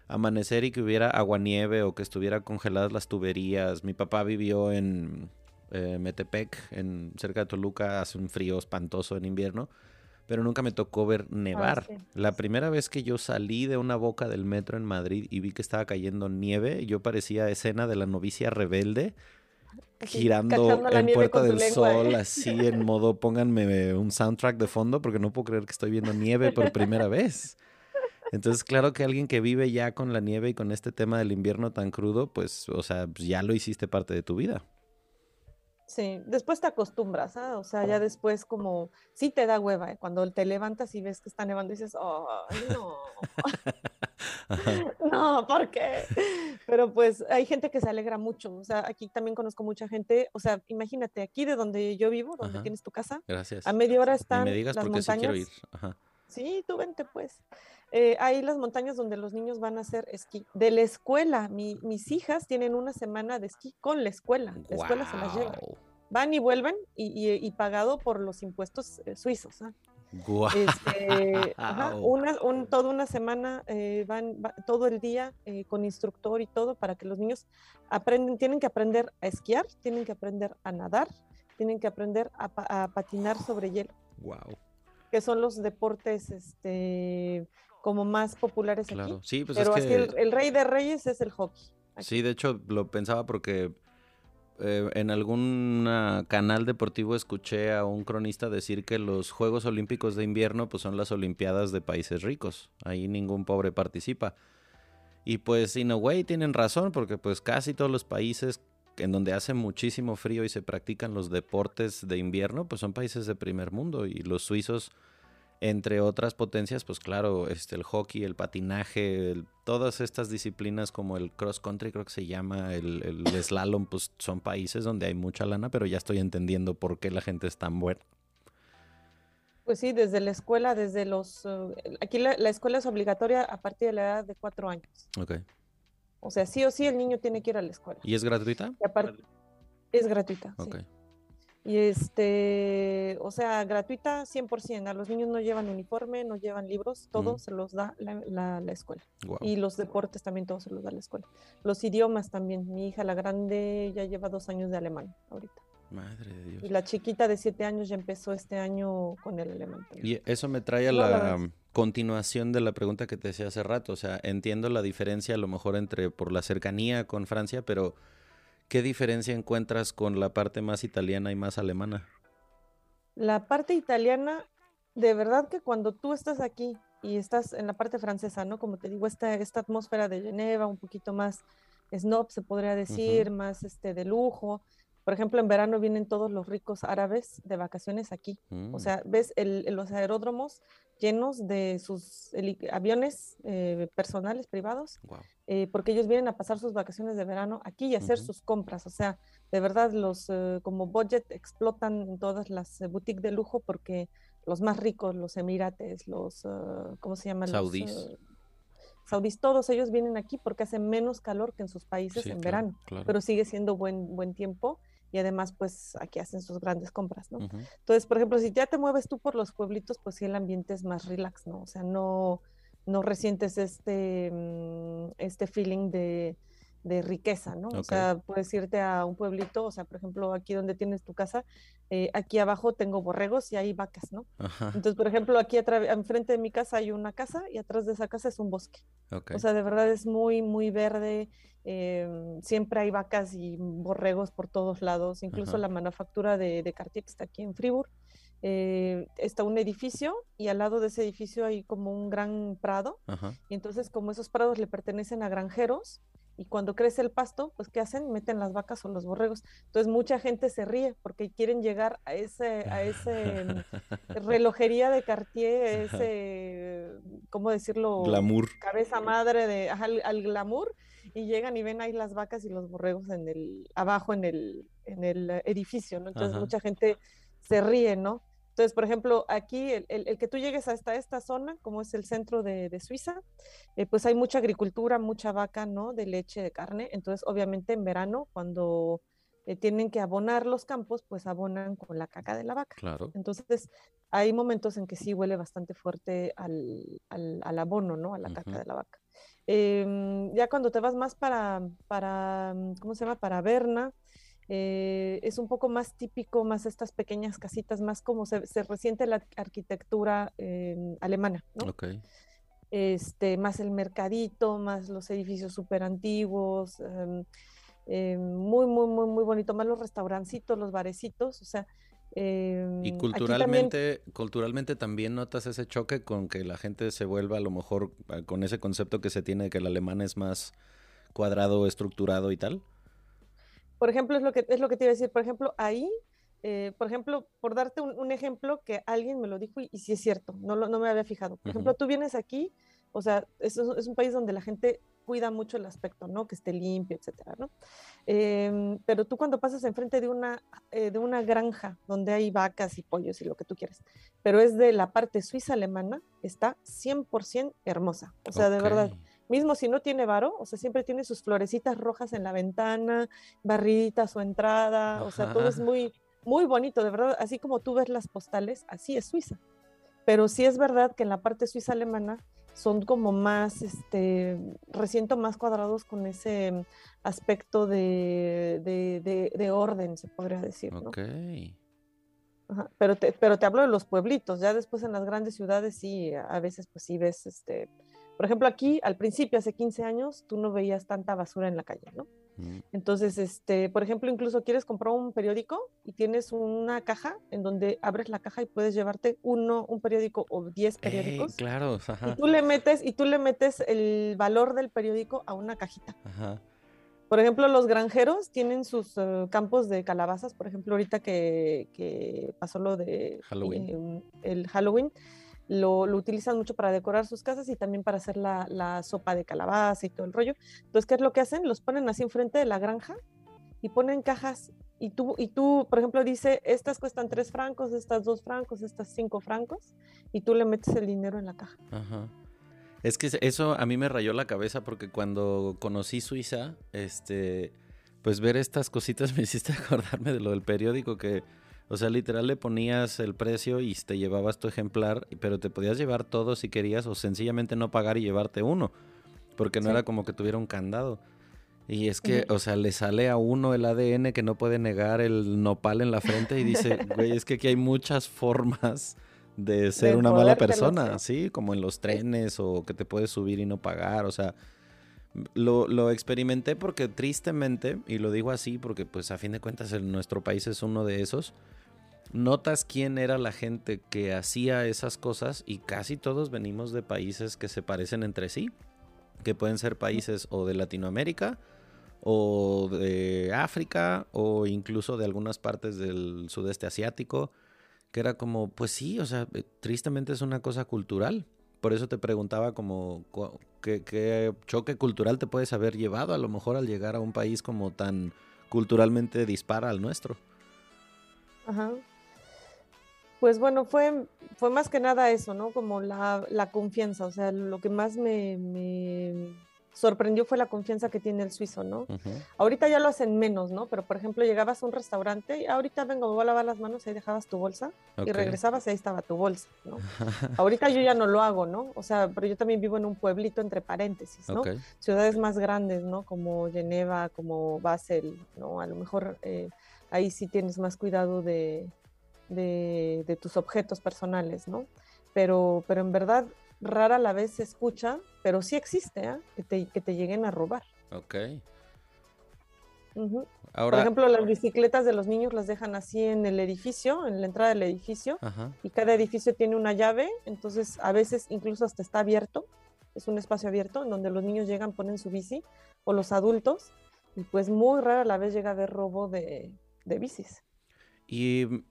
S1: amanecer y que hubiera aguanieve o que estuviera congeladas las tuberías. Mi papá vivió en eh, Metepec, en, cerca de Toluca, hace un frío espantoso en invierno, pero nunca me tocó ver nevar. Ah, La primera vez que yo salí de una boca del metro en Madrid y vi que estaba cayendo nieve, yo parecía escena de la novicia rebelde girando en Puerta del Sol, así en modo pónganme un soundtrack de fondo porque no puedo creer que estoy viendo nieve por primera vez. Entonces, claro que alguien que vive ya con la nieve y con este tema del invierno tan crudo, pues, o sea, pues, ya lo hiciste parte de tu vida.
S2: Sí, después te acostumbras, ¿ah? O sea, ya después como, sí te da hueva, ¿eh? Cuando te levantas y ves que está nevando y dices, oh, no. no, ¿por qué? Pero pues hay gente que se alegra mucho, o sea, aquí también conozco mucha gente, o sea, imagínate, aquí de donde yo vivo, donde tienes tu casa,
S1: Gracias.
S2: a media hora están
S1: me digas
S2: las montañas. Sí, quiero ir. Sí, tú vente pues. Eh, hay las montañas donde los niños van a hacer esquí. De la escuela, mis hijas tienen una semana de esquí con la escuela. La escuela se las lleva. Van y vuelven y, pagado por los impuestos eh, suizos. ¿ah? Este, una, toda una semana eh, van, todo el día con instructor y todo para que los niños aprenden, tienen que aprender a esquiar, tienen que aprender a nadar, tienen que aprender a, a patinar sobre hielo.
S1: Wow.
S2: Que son los deportes, este, como más populares
S1: claro.
S2: aquí.
S1: Sí, pues
S2: Pero
S1: es que...
S2: el, rey de reyes es el hockey.
S1: Sí, de hecho lo pensaba porque eh, en algún canal deportivo escuché a un cronista decir que los Juegos Olímpicos de invierno pues son las Olimpiadas de países ricos. Ahí ningún pobre participa. Y pues in a way tienen razón porque pues casi todos los países en donde hace muchísimo frío y se practican los deportes de invierno pues son países de primer mundo y los suizos entre otras potencias, pues claro, este, el hockey, el patinaje, todas estas disciplinas como el cross country, creo que se llama, el, el slalom, pues son países donde hay mucha lana, pero ya estoy entendiendo por qué la gente es tan buena.
S2: Pues sí, desde la escuela, desde los... Eh, aquí la, escuela es obligatoria a partir de la edad de cuatro años.
S1: Ok.
S2: O sea, sí o sí el niño tiene que ir a la escuela.
S1: ¿Y es gratuita?
S2: es gratuita. Ok. Y este, o sea, gratuita 100%. A los niños no llevan uniforme, no llevan libros, todo se los da la, la, escuela. Y los deportes también, todo se los da la escuela. Los idiomas también. Mi hija, la grande, ya lleva dos años de alemán ahorita.
S1: Madre de Dios.
S2: Y la chiquita de siete años ya empezó este año con el alemán.
S1: Y eso me trae a la continuación de la pregunta que te decía hace rato. O sea, entiendo la diferencia a lo mejor entre por la cercanía con Francia, pero ¿qué diferencia encuentras con la parte más italiana y más alemana?
S2: La parte italiana, de verdad que cuando tú estás aquí y estás en la parte francesa, ¿no? Como te digo, esta, esta atmósfera de Geneva, un poquito más snob, se podría decir, más este, de lujo. Por ejemplo, en verano vienen todos los ricos árabes de vacaciones aquí. O mm. sea, ves los aeródromos llenos de sus aviones eh, personales, privados, eh, porque ellos vienen a pasar sus vacaciones de verano aquí y hacer sus compras. O sea, de verdad, los eh, como budget explotan en todas las boutiques de lujo porque los más ricos, los emirates, los, ¿cómo se llaman?
S1: Saudís
S2: saudíes, todos ellos vienen aquí porque hace menos calor que en sus países en verano, pero sigue siendo buen, buen tiempo y además pues aquí hacen sus grandes compras, ¿no? Entonces, por ejemplo, si ya te mueves tú por los pueblitos, pues sí el ambiente es más relax, ¿no? O sea, no, no resientes este, mm, este feeling de, de riqueza, ¿no? O sea, puedes irte a un pueblito, o sea, por ejemplo, aquí donde tienes tu casa, eh, aquí abajo tengo borregos y hay vacas, ¿no? Entonces, por ejemplo, aquí enfrente de mi casa hay una casa y atrás de esa casa es un bosque. O sea, de verdad es muy, muy verde, em, siempre hay vacas y borregos por todos lados, incluso la manufactura de, de Cartier que está aquí en Fribourg. Eh, está un edificio y al lado de ese edificio hay como un gran prado. Y entonces, como esos prados le pertenecen a granjeros, y cuando crece el pasto, pues ¿qué hacen? Meten las vacas o los borregos. Entonces mucha gente se ríe porque quieren llegar a ese, a ese mm, relojería de Cartier, ese, ¿cómo decirlo?
S1: Glamour.
S2: Cabeza madre de, al, glamour y llegan y ven ahí las vacas y los borregos en el, abajo en el, en el edificio, ¿no? Entonces mucha gente se ríe, ¿no? Entonces, por ejemplo, aquí el, que tú llegues hasta esta zona, como es el centro de, Suiza, eh, pues hay mucha agricultura, mucha vaca, ¿no? De leche, de carne. Entonces, obviamente en verano, cuando eh, tienen que abonar los campos, pues abonan con la caca de la vaca.
S1: Claro.
S2: Entonces, hay momentos en que sí huele bastante fuerte al, al, abono, ¿no? A la caca de la vaca. Em, ya cuando te vas más para, para, ¿cómo se llama? Para Berna, eh, es un poco más típico, más estas pequeñas casitas, más como se, resiente la arquitectura alemana, ¿no? Este, más el mercadito, más los edificios súper antiguos, em, em, muy, muy, muy, muy bonito, más los restaurancitos, los barecitos, o sea...
S1: y em, culturalmente, culturalmente también notas ese choque con que la gente se vuelva a lo mejor ah, con ese concepto que se tiene de que el alemán es más cuadrado, estructurado y tal
S2: por ejemplo, es lo que, es lo que te iba a decir, por ejemplo, ahí, eh, por ejemplo, por darte un, ejemplo que alguien me lo dijo y, sí es cierto, no, no me había fijado. Por ejemplo, tú vienes aquí, o sea, es, es, un país donde la gente cuida mucho el aspecto, ¿no? Que esté limpio, etcétera, ¿no? Em, pero tú cuando pasas enfrente de una, eh, de una granja donde hay vacas y pollos y lo que tú quieres, pero es de la parte suiza alemana, está 100% hermosa. O sea, de verdad, mismo si no tiene varo, o sea, siempre tiene sus florecitas rojas en la ventana, barridita su entrada, o sea, todo es muy, muy bonito, de verdad, así como tú ves las postales, así es Suiza. Pero sí es verdad que en la parte suiza alemana son como más, este, resiento más cuadrados con ese aspecto de, de, orden, se podría decir. ¿no?
S1: Ok.
S2: Pero, te, pero te hablo de los pueblitos, ya después en las grandes ciudades sí, a veces pues sí ves este, por ejemplo, aquí al principio, hace 15 años, tú no veías tanta basura en la calle, ¿no? Mm. Entonces, este, por ejemplo, incluso quieres comprar un periódico y tienes una caja en donde abres la caja y puedes llevarte uno, un periódico o 10 periódicos.
S1: claro,
S2: ajá. Y tú le metes, y tú le metes el valor del periódico a una cajita. Ajá. Por ejemplo, los granjeros tienen sus eh, campos de calabazas, por ejemplo, ahorita que, pasó lo de
S1: Halloween.
S2: Em, el Halloween lo, utilizan mucho para decorar sus casas y también para hacer la, sopa de calabaza y todo el rollo. Entonces, ¿qué es lo que hacen? Los ponen así enfrente de la granja y ponen cajas y tú, y tú, por ejemplo, dice, estas cuestan tres francos, estas dos francos, estas cinco francos, y tú le metes el dinero en la caja.
S1: Ajá. Es que eso a mí me rayó la cabeza porque cuando conocí Suiza, este, pues ver estas cositas me hiciste acordarme de lo del periódico que o sea, literal le ponías el precio y te llevabas tu ejemplar, pero te podías llevar todo si querías o sencillamente no pagar y llevarte uno, porque no era como que tuviera un candado. Y es que, o sea, le sale a uno el ADN que no puede negar el nopal en la frente y dice, güey, es que aquí hay muchas formas de ser una mala persona, ¿sí? Como en los trenes o que te puedes subir y no pagar, o sea, lo, lo, experimenté porque tristemente, y lo digo así porque pues a fin de cuentas en nuestro país es uno de esos, notas quién era la gente que hacía esas cosas y casi todos venimos de países que se parecen entre sí, que pueden ser países o de Latinoamérica, o de África o incluso de algunas partes del sudeste asiático, que era como, pues sí, o sea, tristemente es una cosa cultural. Por eso te preguntaba como ¿qué, choque cultural te puedes haber llevado a lo mejor al llegar a un país como tan culturalmente dispara al nuestro.
S2: Ajá. Pues bueno, fue, fue más que nada eso, ¿no? Como la, la confianza, o sea, lo que más me, me sorprendió fue la confianza que tiene el suizo, ¿no? Ahorita ya lo hacen menos, ¿no? Pero por ejemplo, llegabas a un restaurante y ahorita vengo, me voy a lavar las manos y ahí dejabas tu bolsa y regresabas y ahí estaba tu bolsa, ¿no? ahorita yo ya no lo hago, ¿no? O sea, pero yo también vivo en un pueblito entre paréntesis, ¿no? Ciudades más grandes, ¿no? Como Geneva, como Basel, ¿no? A lo mejor eh, ahí sí tienes más cuidado de, de, tus objetos personales, ¿no? Pero, pero en verdad rara la vez se escucha, pero sí existe, ¿eh? que, te, que, te, lleguen a robar.
S1: Ok.
S2: Por ejemplo, las bicicletas de los niños las dejan así en el edificio, en la entrada del edificio, y cada edificio tiene una llave, entonces a veces incluso hasta está abierto, es un espacio abierto en donde los niños llegan, ponen su bici, o los adultos, y pues muy rara la vez llega a haber robo de, de bicis.
S1: Y mm,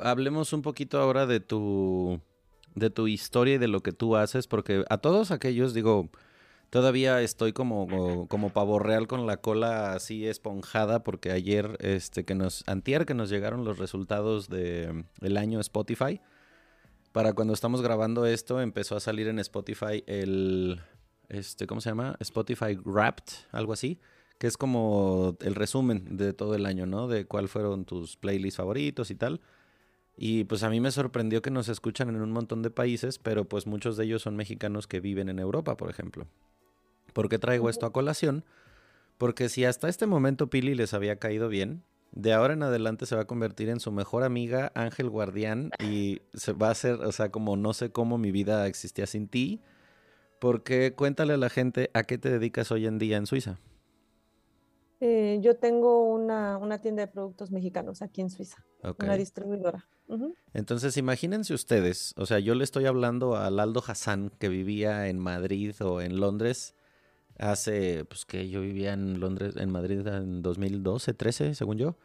S1: hablemos un poquito ahora de tu de tu historia y de lo que tú haces, porque a todos aquellos, digo, todavía estoy como, como pavo real con la cola así esponjada, porque ayer, este, que nos, antier que nos llegaron los resultados de el año Spotify, para cuando estamos grabando esto, empezó a salir en Spotify el, este, ¿cómo se llama? Spotify Wrapped, algo así, que es como el resumen de todo el año, ¿no? De cuál fueron tus playlists favoritos y tal. Y pues a mí me sorprendió que nos escuchan en un montón de países, pero pues muchos de ellos son mexicanos que viven en Europa, por ejemplo. ¿Por qué traigo esto a colación? Porque si hasta este momento Pili les había caído bien, de ahora en adelante se va a convertir en su mejor amiga, Ángel Guardián, y se va a hacer, o sea, como no sé cómo mi vida existía sin ti. Porque cuéntale a la gente a qué te dedicas hoy en día en Suiza.
S2: Eh, yo tengo una, una, tienda de productos mexicanos aquí en Suiza, una distribuidora.
S1: Entonces, imagínense ustedes, o sea, yo le estoy hablando a Aldo Hassan, que vivía en Madrid o en Londres hace, pues que yo vivía en Londres, en Madrid en 2012, 13, según yo.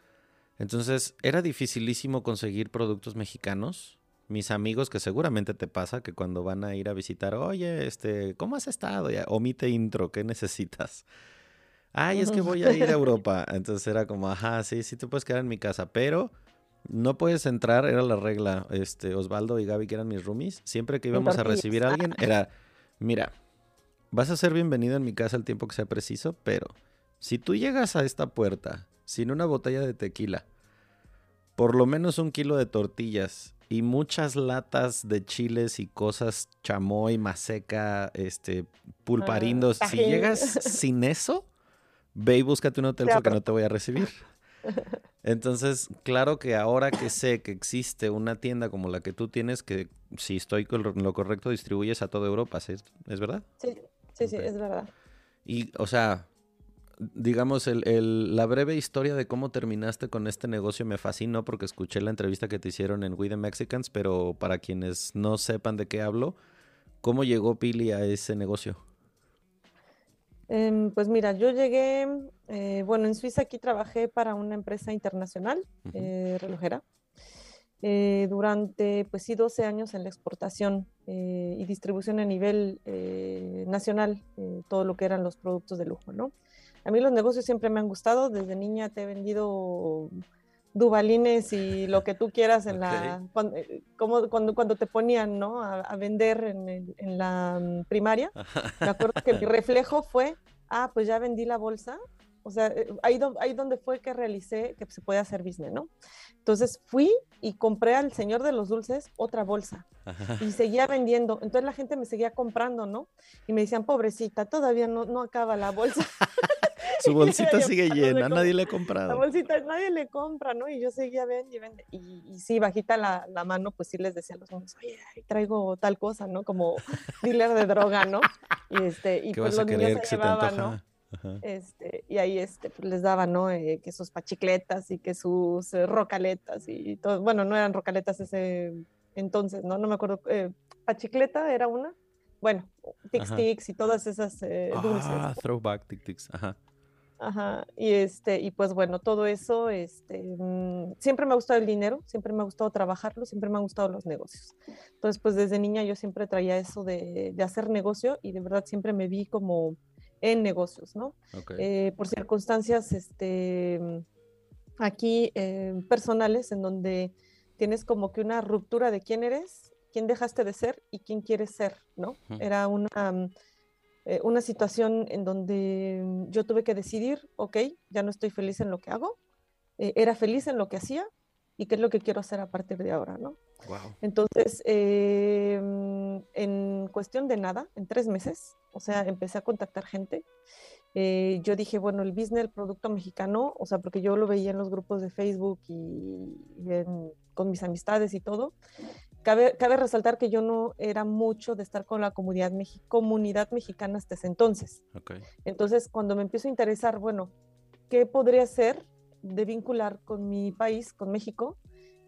S1: Entonces, era dificilísimo conseguir productos mexicanos. Mis amigos, que seguramente te pasa, que cuando van a ir a visitar, oye, este, ¿cómo has estado? Ya, omite intro, ¿qué necesitas? Ay, es que voy a ir a Europa. Entonces era como, ajá, sí, sí te puedes quedar en mi casa, pero no puedes entrar, era la regla. Este, Osvaldo y Gaby, que eran mis roomies, siempre que íbamos a recibir a alguien, era, mira, vas a ser bienvenido en mi casa el tiempo que sea preciso, pero si tú llegas a esta puerta sin una botella de tequila, por lo menos un kilo de tortillas y muchas latas de chiles y cosas chamoy, maseca, este, pulparindos, si llegas sin eso, ve y búscate un hotel porque no te voy a recibir. Entonces, claro que ahora que sé que existe una tienda como la que tú tienes, que si estoy con lo correcto, distribuyes a toda Europa, ¿es, verdad?
S2: Sí, sí, sí, es verdad.
S1: Y, o sea, digamos, el, la breve historia de cómo terminaste con este negocio me fascinó porque escuché la entrevista que te hicieron en We the Mexicans, pero para quienes no sepan de qué hablo, ¿cómo llegó Pili a ese negocio?
S2: Em, pues mira, yo llegué, eh, bueno, en Suiza aquí trabajé para una empresa internacional eh, relojera. Eh, durante, pues sí, 12 años en la exportación y distribución a nivel nacional, todo lo que eran los productos de lujo, ¿no? A mí los negocios siempre me han gustado, desde niña te he vendido dubalines y lo que tú quieras en la cuando, como cuando, cuando te ponían ¿no? a, vender en, en, la mm, primaria. Me acuerdo que mi reflejo fue ah pues ya vendí la bolsa O sea, eh, ahí, ahí donde fue que realicé que se puede hacer business, ¿no? Entonces fui y compré al señor de los dulces otra bolsa y seguía vendiendo. Entonces la gente me seguía comprando, ¿no? Y me decían, pobrecita, todavía no, no acaba la bolsa.
S1: Su bolsita sigue llena, nadie le ha comprado.
S2: La bolsita, nadie le compra, ¿no? Y yo seguía vendiendo y vende. Y, sí, bajita la, la, mano, pues sí les decía a los niños, oye, traigo tal cosa, ¿no? Como dealer de droga, ¿no? Y, este, y pues los niños se llevaban, ¿no? Este, y ahí este, pues les daban, ¿no? Eh, que sus pachicletas y que sus eh, rocaletas y todo. Bueno, no eran rocaletas ese entonces, ¿no? No me acuerdo. Eh, pachicleta era una. Bueno, Tic Tics y todas esas dulces.
S1: Ah, throwback Tic Tics, ajá.
S2: Ajá, y este, y pues bueno, todo eso, este, mm, siempre me ha gustado el dinero, siempre me ha gustado trabajarlo, siempre me han gustado los negocios. Entonces, pues desde niña yo siempre traía eso de, de hacer negocio y de verdad siempre me vi como en negocios, ¿no? Eh, por circunstancias, este, aquí eh, personales, en donde tienes como que una ruptura de quién eres, quién dejaste de ser y quién quieres ser, ¿no? Era una eh, una situación en donde mm, yo tuve que decidir, ok, ya no estoy feliz en lo que hago, era feliz en lo que hacía y qué es lo que quiero hacer a partir de ahora, ¿no? Entonces, eh, en cuestión de nada, en tres meses, o sea, empecé a contactar gente. yo dije, bueno, el business, el producto mexicano, o sea, porque yo lo veía en los grupos de Facebook y, con mis amistades y todo, Cabe, resaltar que yo no era mucho de estar con la comunidad, comunidad mexicana hasta ese entonces. Entonces, cuando me empiezo a interesar, bueno, ¿qué podría ser de vincular con mi país, con México?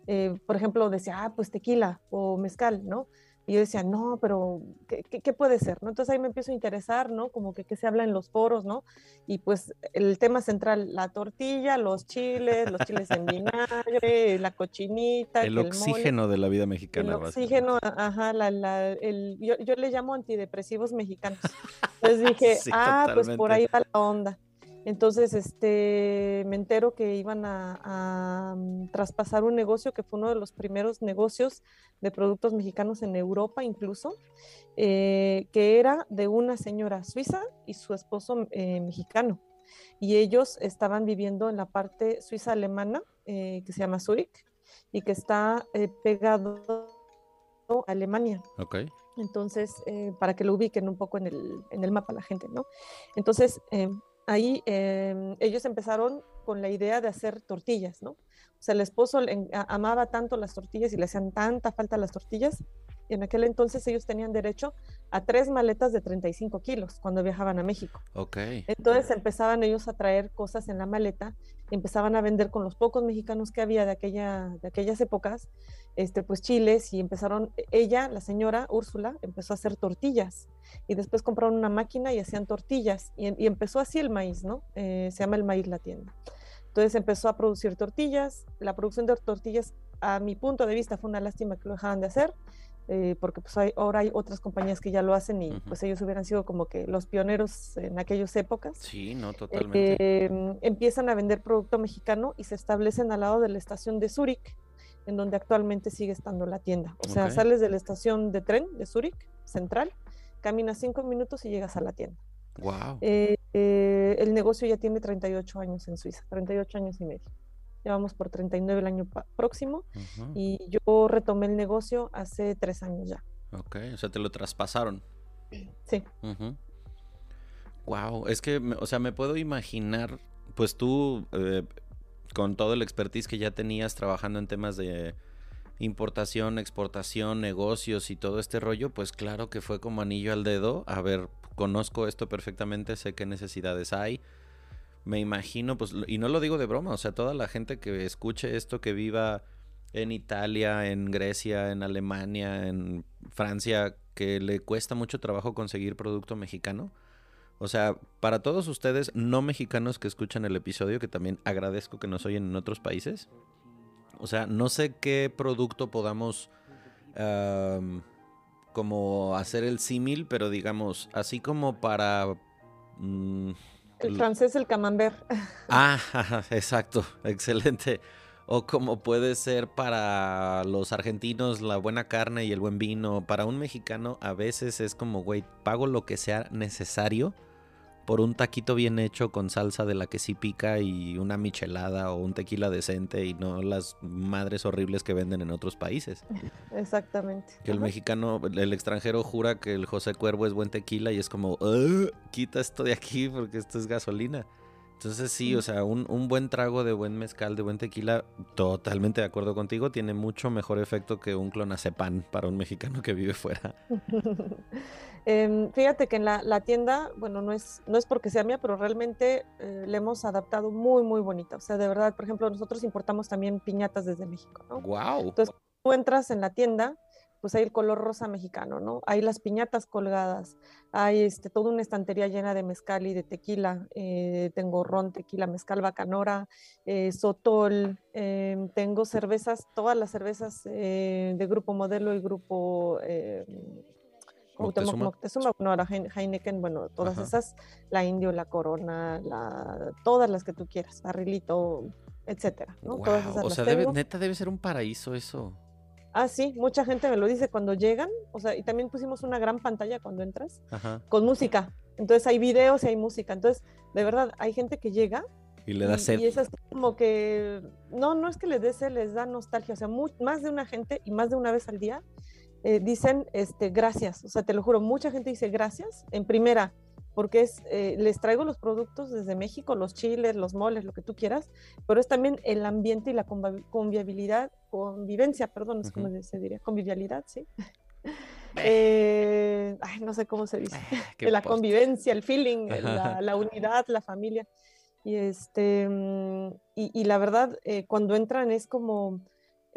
S2: Eh, por ejemplo, decía, ah, pues tequila o mezcal, ¿no? Y yo decía, no, pero ¿qué, puede ser? ¿no? Entonces ahí me empiezo a interesar, ¿no? Como que qué se habla en los foros, ¿no? Y pues el tema central, la tortilla, los chiles, los chiles en vinagre, la cochinita.
S1: El, oxígeno de la vida mexicana.
S2: El oxígeno, ajá, la, la, el, yo, yo, le llamo antidepresivos mexicanos. Entonces dije, ah, pues por ahí va la onda. Entonces, este, me entero que iban a, mm, traspasar un negocio que fue uno de los primeros negocios de productos mexicanos en Europa incluso, eh, que era de una señora suiza y su esposo eh, mexicano. Y ellos estaban viviendo en la parte suiza alemana, eh, que se llama Zurich, y que está pegado a Alemania.
S1: Okay.
S2: Entonces, para que lo ubiquen un poco en el, en el mapa la gente, ¿no? Entonces, ahí em, ellos empezaron con la idea de hacer tortillas, ¿no? O sea, el esposo amaba tanto las tortillas y le hacían tanta falta las tortillas en aquel entonces ellos tenían derecho a tres maletas de 35 kilos cuando viajaban a México.
S1: Ok.
S2: Entonces empezaban ellos a traer cosas en la maleta, empezaban a vender con los pocos mexicanos que había de, aquella, de aquellas épocas, este, pues chiles y empezaron, ella, la señora Úrsula, empezó a hacer tortillas y después compraron una máquina y hacían tortillas y, empezó así el maíz, ¿no? Eh, se llama el maíz la tienda. Entonces empezó a producir tortillas, la producción de tortillas a mi punto de vista fue una lástima que lo dejaran de hacer eh, porque pues hay, ahora hay otras compañías que ya lo hacen y pues ellos hubieran sido como que los pioneros en aquellas épocas.
S1: Sí, no, totalmente.
S2: Em, empiezan a vender producto mexicano y se establecen al lado de la estación de Zurich, en donde actualmente sigue estando la tienda. O sea, sales de la estación de tren de Zurich, central, caminas cinco minutos y llegas a la tienda.
S1: Wow.
S2: Eh, eh, el negocio ya tiene 38 años en Suiza, 38 años y medio vamos por 39 el año próximo y yo retomé el negocio hace tres años ya.
S1: Ok, o sea, te lo traspasaron.
S2: Sí.
S1: Wow, es que, o sea, me puedo imaginar, pues tú, eh, con todo el expertise que ya tenías trabajando en temas de importación, exportación, negocios y todo este rollo, pues claro que fue como anillo al dedo. A ver, conozco esto perfectamente, sé qué necesidades hay me imagino, pues, y no lo digo de broma, o sea, toda la gente que escuche esto, que viva en Italia, en Grecia, en Alemania, en Francia, que le cuesta mucho trabajo conseguir producto mexicano. O sea, para todos ustedes no mexicanos que escuchan el episodio, que también agradezco que nos oyen en otros países. O sea, no sé qué producto podamos como hacer el símil, pero digamos, así como para...
S2: Mm, el francés, el camembert.
S1: Ah, exacto, excelente. O como puede ser para los argentinos la buena carne y el buen vino. Para un mexicano a veces es como, güey, pago lo que sea necesario por un taquito bien hecho con salsa de la que sí pica y una michelada o un tequila decente y no las madres horribles que venden en otros países.
S2: Exactamente.
S1: Que el mexicano, el extranjero jura que el José Cuervo es buen tequila y es como, quita esto de aquí porque esto es gasolina. Entonces sí, o sea, un, un, buen trago de buen mezcal, de buen tequila, totalmente de acuerdo contigo, tiene mucho mejor efecto que un clonazepam para un mexicano que vive fuera.
S2: Em, fíjate que en la, tienda, bueno, no es, no es porque sea mía, pero realmente eh, le hemos adaptado muy, muy bonita. O sea, de verdad, por ejemplo, nosotros importamos también piñatas desde México, ¿no?
S1: ¡Wow!
S2: Entonces, tú entras en la tienda pues hay el color rosa mexicano, ¿no? Hay las piñatas colgadas, hay este, toda una estantería llena de mezcal y de tequila, eh, tengo ron, tequila, mezcal, bacanora, eh, sotol, em, tengo cervezas, todas las cervezas eh, de Grupo Modelo y Grupo
S1: Moctezuma.
S2: Moctezuma, bueno, ahora Heineken, bueno, todas esas, la Indio, la Corona, la, todas las que tú quieras, barrilito, etcétera, ¿no?
S1: Todas esas o sea, neta debe ser un paraíso eso.
S2: Ah, sí, mucha gente me lo dice cuando llegan, o sea, y también pusimos una gran pantalla cuando entras con música. Entonces hay videos y hay música. Entonces, de verdad, hay gente que llega
S1: y le da sed.
S2: Y es así como que, no, no es que les dé sed, les da nostalgia. O sea, más de una gente y más de una vez al día eh, dicen este, gracias. O sea, te lo juro, mucha gente dice gracias. En primera, porque es, eh, les traigo los productos desde México, los chiles, los moles, lo que tú quieras, pero es también el ambiente y la convivialidad, convivencia, perdón, es como se diría, convivialidad, sí. Eh, ay, no sé cómo se dice, la convivencia, el feeling, la, unidad, la familia. Y, este, mm, y, la verdad, eh, cuando entran es como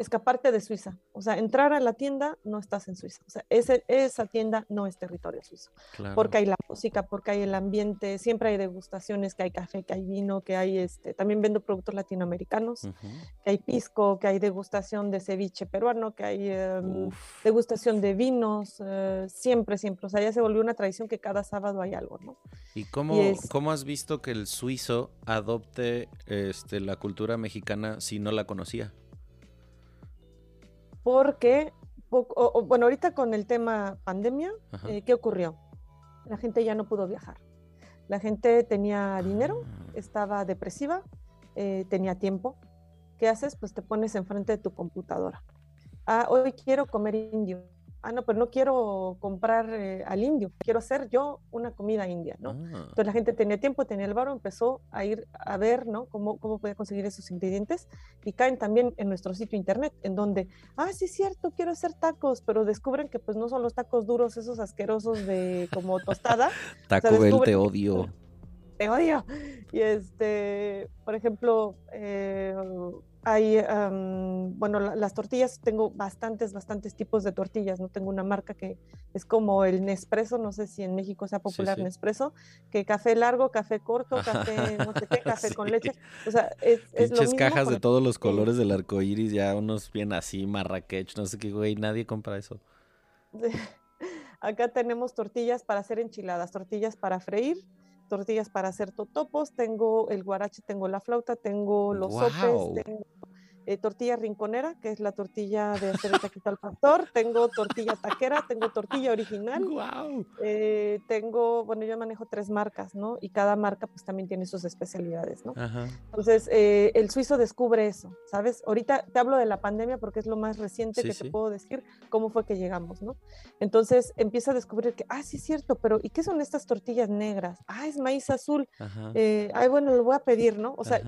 S2: escaparte de Suiza. O sea, entrar a la tienda no estás en Suiza. O sea, ese, esa tienda no es territorio suizo. Porque hay la música, porque hay el ambiente, siempre hay degustaciones, que hay café, que hay vino, que hay este, también vendo productos latinoamericanos, que hay pisco, que hay degustación de ceviche peruano, que hay em, degustación de vinos, eh, siempre, siempre. O sea, ya se volvió una tradición que cada sábado hay algo, ¿no?
S1: ¿Y cómo, cómo has visto que el suizo adopte este, la cultura mexicana si no la conocía?
S2: Porque, bueno, ahorita con el tema pandemia, eh, ¿qué ocurrió? La gente ya no pudo viajar. La gente tenía dinero, ah. estaba depresiva, eh, tenía tiempo. ¿Qué haces? Pues te pones enfrente de tu computadora. Ah, hoy quiero comer indio ah, no, pero no quiero comprar eh, al indio, quiero hacer yo una comida india, ¿no? Ah. Entonces la gente tenía tiempo, tenía el barro, empezó a ir a ver, ¿no? Cómo, cómo podía conseguir esos ingredientes y caen también en nuestro sitio internet, en donde, ah, sí es cierto, quiero hacer tacos, pero descubren que pues no son los tacos duros, esos asquerosos de como tostada.
S1: Taco Bell, te odio.
S2: Te odio. Y este, por ejemplo, eh, hay, bueno, las tortillas, tengo bastantes, bastantes tipos de tortillas, ¿no? Tengo una marca que es como el Nespresso, no sé si en México sea popular Nespresso, que café largo, café corto, café, no sé qué, café con leche. O sea, es, es lo mismo
S1: cajas de todos los colores del arco iris, ya unos bien así, Marrakech, no sé qué, güey, nadie compra eso.
S2: Acá tenemos tortillas para hacer enchiladas, tortillas para freír, tortillas para hacer totopos, tengo el guarache, tengo la flauta, tengo los sopes, tengo eh, tortilla rinconera, que es la tortilla de hacer el taquito al pastor, tengo tortilla taquera, tengo tortilla original, eh, tengo, bueno, yo manejo tres marcas, ¿no? Y cada marca pues también tiene sus especialidades, ¿no? Entonces, eh, el suizo descubre eso, ¿sabes? Ahorita te hablo de la pandemia porque es lo más reciente que te puedo decir cómo fue que llegamos, ¿no? Entonces, empieza a descubrir que, ah, sí es cierto, pero ¿y qué son estas tortillas negras? Ah, es maíz azul. ay, bueno, lo voy a pedir, ¿no? O sea,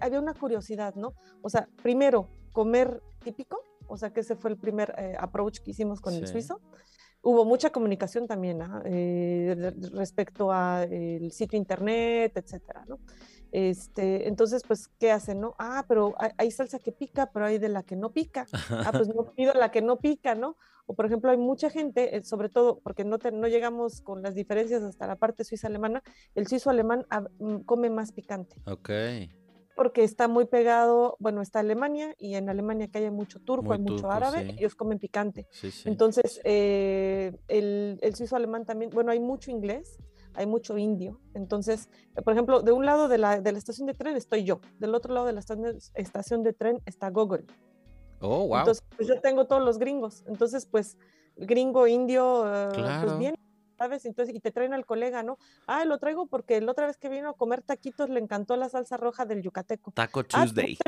S2: había una curiosidad, ¿no? O sea, primero, comer típico, o sea que ese fue el primer eh, approach que hicimos con el suizo. Hubo mucha comunicación también ¿ah? eh, respecto al sitio internet, etcétera, ¿no? Este, entonces, pues, ¿qué hacen, no? Ah, pero hay, salsa que pica, pero hay de la que no pica. Ah, pues no pido la que no pica, ¿no? O, por ejemplo, hay mucha gente, eh, sobre todo porque no, no llegamos con las diferencias hasta la parte suiza-alemana, el suizo-alemán ah, mm, come más picante.
S1: Ok
S2: porque está muy pegado, bueno, está Alemania y en Alemania que hay mucho turco, hay mucho árabe, ellos comen picante. Entonces, eh, el, el, suizo alemán también, bueno, hay mucho inglés, hay mucho indio. Entonces, por ejemplo, de un lado de la, de la estación de tren estoy yo, del otro lado de la estación de, tren está Google.
S1: Oh, wow.
S2: Entonces, pues yo tengo todos los gringos. Entonces, pues, gringo, indio, eh, pues bien ¿sabes? Entonces, y te traen al colega, ¿no? Ah, lo traigo porque la otra vez que vino a comer taquitos le encantó la salsa roja del yucateco.
S1: Taco Tuesday.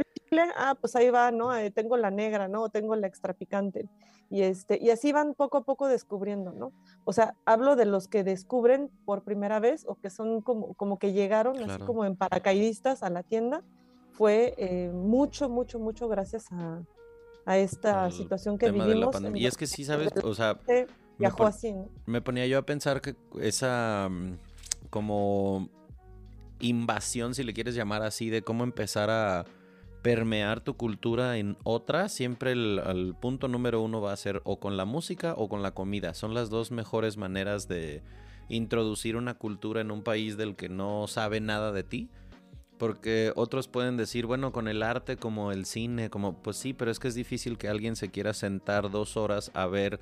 S2: Ah, pues ahí va, ¿no? Eh, tengo la negra, ¿no? Tengo la extra picante. Y, este, y así van poco a poco descubriendo, ¿no? O sea, hablo de los que descubren por primera vez o que son como, como que llegaron así como en paracaidistas a la tienda. Fue eh, mucho, mucho, mucho gracias a, a esta situación que vivimos.
S1: Y es que sí, ¿sabes? O sea,
S2: viajó así,
S1: Me ponía yo a pensar que esa mm, como invasión, si le quieres llamar así, de cómo empezar a permear tu cultura en otra, siempre el, punto número uno va a ser o con la música o con la comida. Son las dos mejores maneras de introducir una cultura en un país del que no sabe nada de ti porque otros pueden decir, bueno, con el arte como el cine, como, pues sí, pero es que es difícil que alguien se quiera sentar dos horas a ver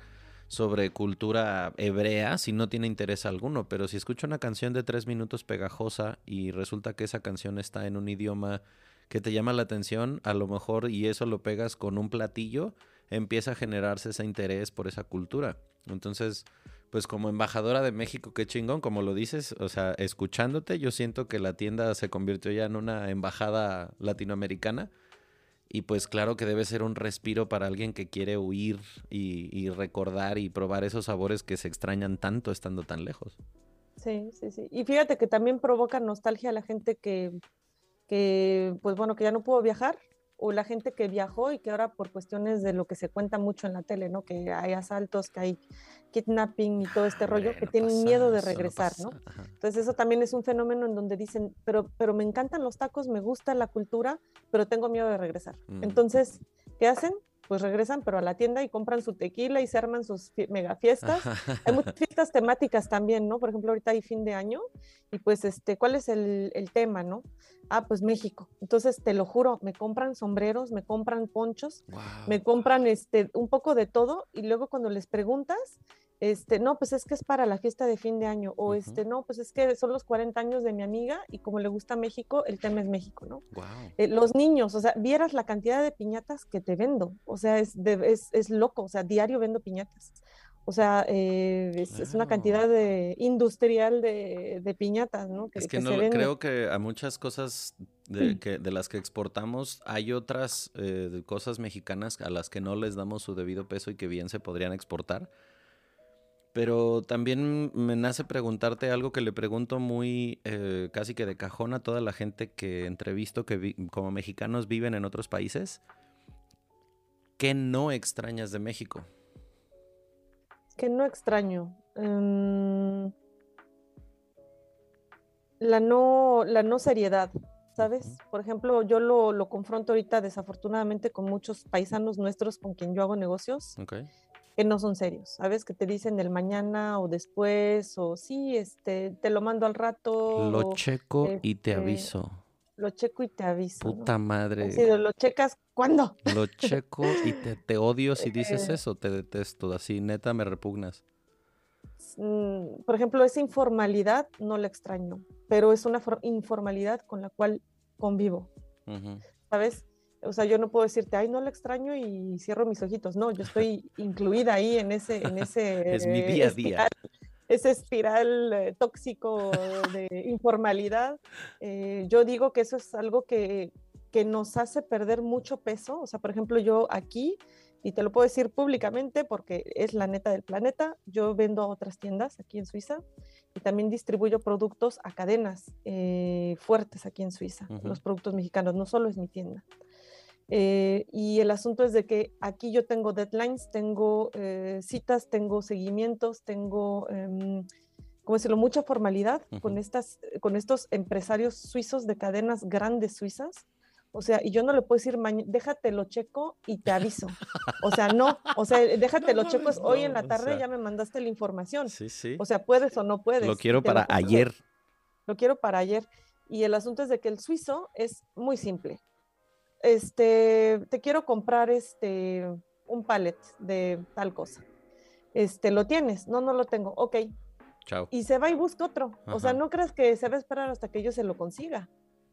S1: sobre cultura hebrea si no tiene interés alguno. Pero si escucha una canción de tres minutos pegajosa y resulta que esa canción está en un idioma que te llama la atención, a lo mejor y eso lo pegas con un platillo, empieza a generarse ese interés por esa cultura. Entonces, pues como embajadora de México, qué chingón, como lo dices, o sea, escuchándote, yo siento que la tienda se convirtió ya en una embajada latinoamericana. Y pues claro que debe ser un respiro para alguien que quiere huir y, recordar y probar esos sabores que se extrañan tanto estando tan lejos.
S2: Sí, sí, sí. Y fíjate que también provoca nostalgia a la gente que, que, pues bueno, que ya no pudo viajar o la gente que viajó y que ahora por cuestiones de lo que se cuenta mucho en la tele, ¿no? Que hay asaltos, que hay kidnapping y todo este ah, rollo, que tienen miedo de regresar, ¿no? Entonces eso también es un fenómeno en donde dicen, pero, pero me encantan los tacos, me gusta la cultura, pero tengo miedo de regresar. Mm. Entonces, ¿qué hacen? Pues regresan, pero a la tienda y compran su tequila y se arman sus mega fiestas. Hay muchas fiestas temáticas también, ¿no? Por ejemplo, ahorita hay fin de año y pues, este, ¿cuál es el, el tema, no? Ah, pues México. Entonces, te lo juro, me compran sombreros, me compran ponchos, me compran este, un poco de todo y luego cuando les preguntas, este, no, pues es que es para la fiesta de fin de año, o este, no, pues es que son los 40 años de mi amiga y como le gusta México, el tema es México, ¿no? Eh, los niños, o sea, vieras la cantidad de piñatas que te vendo, o sea, es, es, es loco, o sea, diario vendo piñatas. O sea, eh, es, una cantidad de, industrial de, de piñatas, ¿no?
S1: es que, no, creo que a muchas cosas de, mm. que, de las que exportamos hay otras eh, cosas mexicanas a las que no les damos su debido peso y que bien se podrían exportar. Pero también me nace preguntarte algo que le pregunto muy eh, casi que de cajón a toda la gente que entrevisto que como mexicanos viven en otros países. ¿Qué no extrañas de México?
S2: ¿Qué no extraño? Em, la, no, la no seriedad, ¿sabes? Por ejemplo, yo lo, lo, confronto ahorita desafortunadamente con muchos paisanos nuestros con quien yo hago negocios. Okay que no son serios, ¿sabes? Que te dicen el mañana o después, o sí, este, te lo mando al rato.
S1: Lo checo y te este, aviso.
S2: Lo checo y te aviso.
S1: Puta madre.
S2: Sí, lo checas cuándo.
S1: Lo checo y te, te odio si dices eh. eso, te detesto, así, neta, me repugnas.
S2: Mm, por ejemplo, esa informalidad no la extraño, pero es una informalidad con la cual convivo, ¿sabes? O sea, yo no puedo decirte, ay, no lo extraño y cierro mis ojitos. No, yo estoy incluida ahí en ese... En ese
S1: es mi día a día.
S2: espiral eh, tóxico de informalidad. Eh, yo digo que eso es algo que, que nos hace perder mucho peso. O sea, por ejemplo, yo aquí, y te lo puedo decir públicamente porque es la neta del planeta, yo vendo a otras tiendas aquí en Suiza y también distribuyo productos a cadenas eh, fuertes aquí en Suiza, los productos mexicanos, no solo es mi tienda. Eh, y el asunto es de que aquí yo tengo deadlines, tengo eh, citas, tengo seguimientos, tengo, eh, ¿cómo decirlo?, mucha formalidad con, estas, con estos empresarios suizos de cadenas grandes suizas. O sea, y yo no le puedo decir, déjate lo checo y te aviso. O sea, no, o sea, déjate lo checo, es hoy en la tarde ya me mandaste la información.
S1: Sí, sí.
S2: O sea, puedes o no puedes.
S1: Lo quiero para ayer.
S2: Lo quiero para ayer. Y el asunto es de que el suizo es muy simple este, te quiero comprar este, un pallet de tal cosa. Este, ¿lo tienes? No, no lo tengo. Ok.
S1: Chao.
S2: Y se va y busca otro. O sea, no creas que se va a esperar hasta que yo se lo consiga.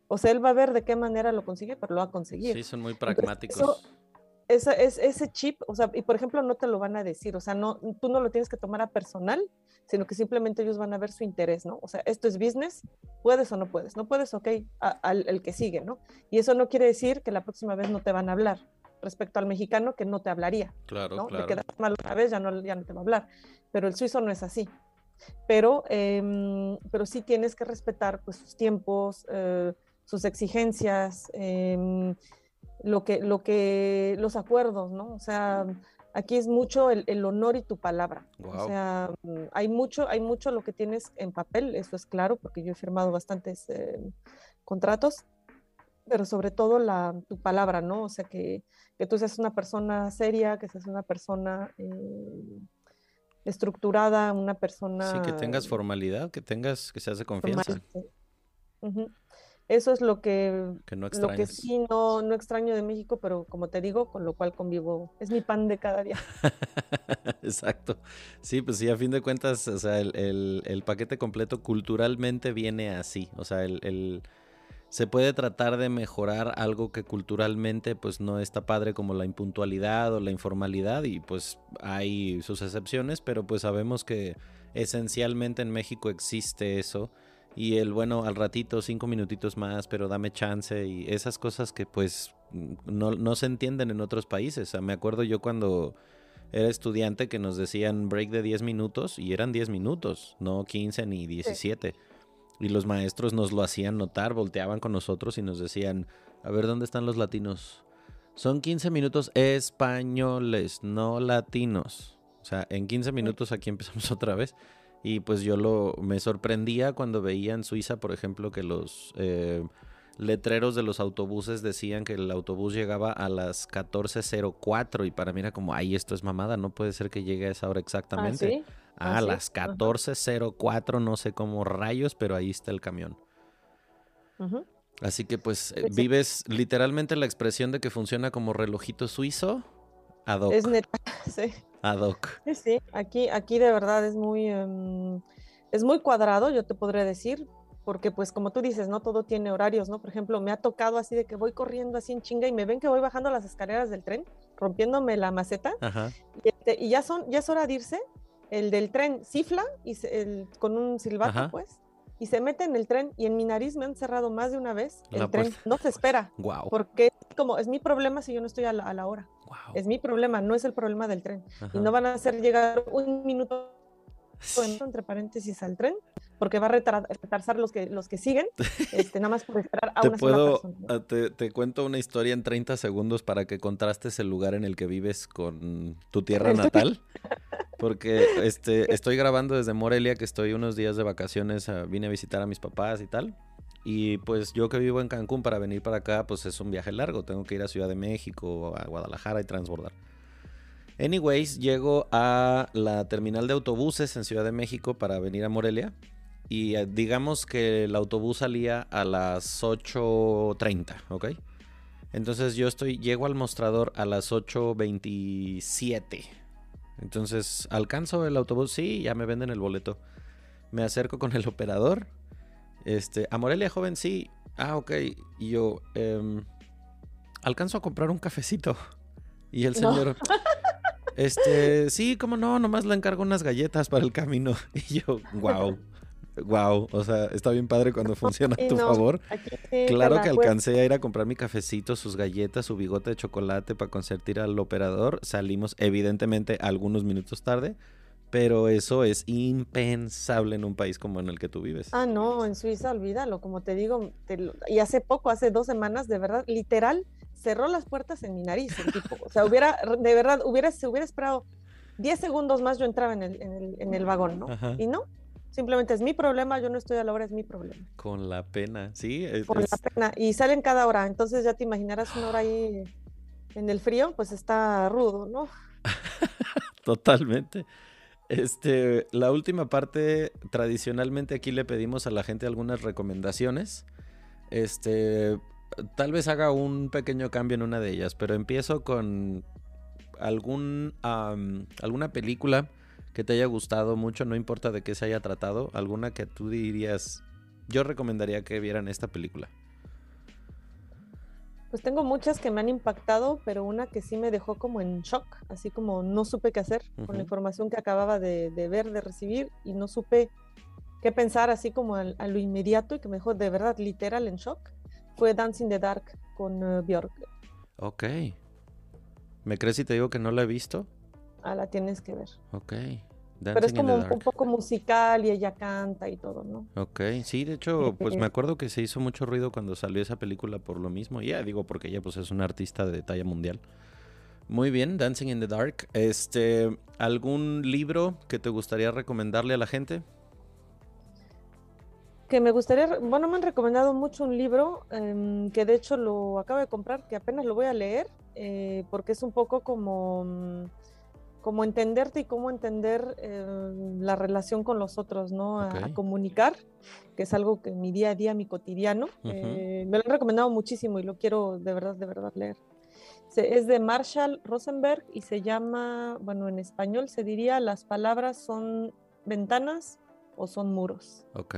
S2: O sea, él va a ver de qué manera lo consigue, pero lo va a conseguir.
S1: Sí, son muy pragmáticos.
S2: Esa, es, ese chip, o sea, y por ejemplo, no te lo van a decir, o sea, no, tú no lo tienes que tomar a personal, sino que simplemente ellos van a ver su interés, ¿no? O sea, esto es business, puedes o no puedes, no puedes, ok, al el que sigue, ¿no? Y eso no quiere decir que la próxima vez no te van a hablar respecto al mexicano que no te hablaría.
S1: Claro,
S2: ¿no?
S1: claro.
S2: Te quedas mal una vez, ya no, ya no te va a hablar. Pero el suizo no es así. Pero, eh, pero sí tienes que respetar pues, sus tiempos, eh, sus exigencias, eh, lo que, lo que, los acuerdos, ¿no? O sea, aquí es mucho el, el honor y tu palabra.
S1: Wow.
S2: O sea, mm, hay mucho, hay mucho lo que tienes en papel, eso es claro, porque yo he firmado bastantes eh, contratos, pero sobre todo la, tu palabra, ¿no? O sea, que, que tú seas una persona seria, que seas una persona eh, estructurada, una persona...
S1: Sí, que tengas formalidad, que tengas, que seas de confianza.
S2: formal, sí. Eso es lo que,
S1: Que no
S2: lo que sí no, no extraño de México, pero como te digo, con lo cual convivo, es mi pan de cada día.
S1: Exacto. Sí, pues sí, a fin de cuentas, o sea, el, el- el paquete completo culturalmente viene así. O sea, el, el- se puede tratar de mejorar algo que culturalmente pues no está padre como la impuntualidad o la informalidad y pues hay sus excepciones, pero pues sabemos que esencialmente en México existe eso. Y el bueno, al ratito, cinco minutitos más, pero dame chance y esas cosas que pues no, no se entienden en otros países. O sea, me acuerdo yo cuando era estudiante que nos decían break de 10 minutos y eran 10 minutos, no 15 ni 17. Y los maestros nos lo hacían notar, volteaban con nosotros y nos decían, a ver, ¿dónde están los latinos? Son 15 minutos españoles, no latinos. O sea, en 15 minutos aquí empezamos otra vez. Y pues yo lo me sorprendía cuando veía en Suiza, por ejemplo, que los eh, letreros de los autobuses decían que el autobús llegaba a las 14.04 y para mí era como, ay, esto es mamada, no puede ser que llegue a esa hora
S2: ¿Ah,
S1: exactamente.
S2: sí?
S1: Ah,
S2: ¿Ah, sí?
S1: las
S2: Ajá.
S1: 14.04, no sé cómo rayos, pero ahí está el camión. Así que pues eh,
S2: Pues
S1: vives literalmente la expresión de que funciona como relojito suizo ad hoc.
S2: Es neta, sí.
S1: Ad hoc.
S2: Sí, aquí, aquí de verdad es muy, em, es muy cuadrado, yo te podría decir, porque pues como tú dices, no todo tiene horarios, ¿no? Por ejemplo, me ha tocado así de que voy corriendo así en chinga y me ven que voy bajando las escaleras del tren, rompiéndome la maceta,
S1: Ajá.
S2: y, este, y ya son, ya es hora de irse, el del tren cifla y se- el- con un silbato,
S1: Ajá.
S2: pues, y se mete en el tren y en mi nariz me han cerrado más de una vez el
S1: La
S2: tren,
S1: puerta.
S2: no se espera,
S1: Wow.
S2: porque es como, es mi problema si yo no estoy a la, a la hora,
S1: Wow.
S2: es mi problema, no es el problema del tren
S1: Ajá.
S2: y no van a hacer llegar un minuto entre paréntesis al tren porque va a retrasar los que los que siguen este nada más por esperar a
S1: Te
S2: una sola
S1: puedo,
S2: persona.
S1: ah, te, te cuento una historia en 30 segundos para que contrastes el lugar en el que vives con tu tierra natal. Porque este, estoy grabando desde Morelia, que estoy unos días de vacaciones, ah, vine a visitar a mis papás y tal. Y pues yo que vivo en Cancún para venir para acá, pues es un viaje largo. Tengo que ir a Ciudad de México, a Guadalajara y transbordar. Anyways, llego a la terminal de autobuses en Ciudad de México para venir a Morelia. Y eh, digamos que el autobús salía a las 8.30, ¿ok? Entonces yo estoy, llego al mostrador a las 8.27. Entonces alcanzo el autobús, sí, ya me venden el boleto. Me acerco con el operador. Este, a Morelia, joven, sí. Ah, ok. Y yo, em, alcanzo a comprar un cafecito. Y el
S2: No.
S1: señor, este, sí, cómo no, nomás le encargo unas galletas para el camino. Y yo, wow, wow. O sea, está bien padre cuando funciona a tu
S2: no,
S1: favor.
S2: sí
S1: Claro
S2: la
S1: que alcancé a ir a comprar mi cafecito, sus galletas, su bigote de chocolate para consentir al operador. Salimos evidentemente algunos minutos tarde, pero eso es impensable en un país como en el que tú vives.
S2: Ah, no, en Suiza, olvídalo, como te digo, te lo- y hace poco, hace dos semanas, de verdad, literal, cerró las puertas en mi nariz el tipo. O sea, hubiera, de verdad, hubiera, se hubiera esperado 10 segundos más, yo entraba en el, en el, en el vagón, ¿no?
S1: Ajá.
S2: Y no, simplemente es mi problema, yo no estoy a la hora, es mi problema.
S1: Con la pena, sí. es-
S2: Con
S1: es-
S2: la pena. Y salen cada hora, entonces ya te imaginarás una hora ahí en el frío, pues está rudo, ¿no?
S1: Totalmente. Este, la última parte, tradicionalmente aquí le pedimos a la gente algunas recomendaciones. Este, tal vez haga un pequeño cambio en una de ellas, pero empiezo con algún alguna película que te haya gustado mucho, no importa de qué se haya tratado, alguna que tú dirías, yo recomendaría que vieran esta película.
S2: Pues tengo muchas que me han impactado, pero una que sí me dejó como en shock, así como no supe qué hacer con la información que acababa de, ver, de recibir, y no supe qué pensar así como a, lo inmediato y que me dejó de verdad literal en shock, fue Dancing the Dark con uh, Björk.
S1: Ok. ¿Me crees si te digo que no la he visto?
S2: Ah, la tienes que ver.
S1: Ok.
S2: Pero es como un poco musical y ella canta y todo, ¿no?
S1: Ok, sí, de hecho, pues me acuerdo que se hizo mucho ruido cuando salió esa película por lo mismo. Ya digo, porque ella pues es una artista de talla mundial. Muy bien, Dancing in the Dark. Este, ¿algún libro que te gustaría recomendarle a la gente?
S2: Que me gustaría, bueno, me han recomendado mucho un libro em, que de hecho lo acabo de comprar, que apenas lo voy a leer, eh, porque es un poco como mm, como entenderte y cómo entender eh, la relación con los otros, ¿no? A, comunicar, que es algo que en mi día a día, mi cotidiano, eh, me lo han recomendado muchísimo y lo quiero de verdad, de verdad leer. es de Marshall Rosenberg y se llama, bueno, en español se diría, las palabras son ventanas o son muros.
S1: Ok.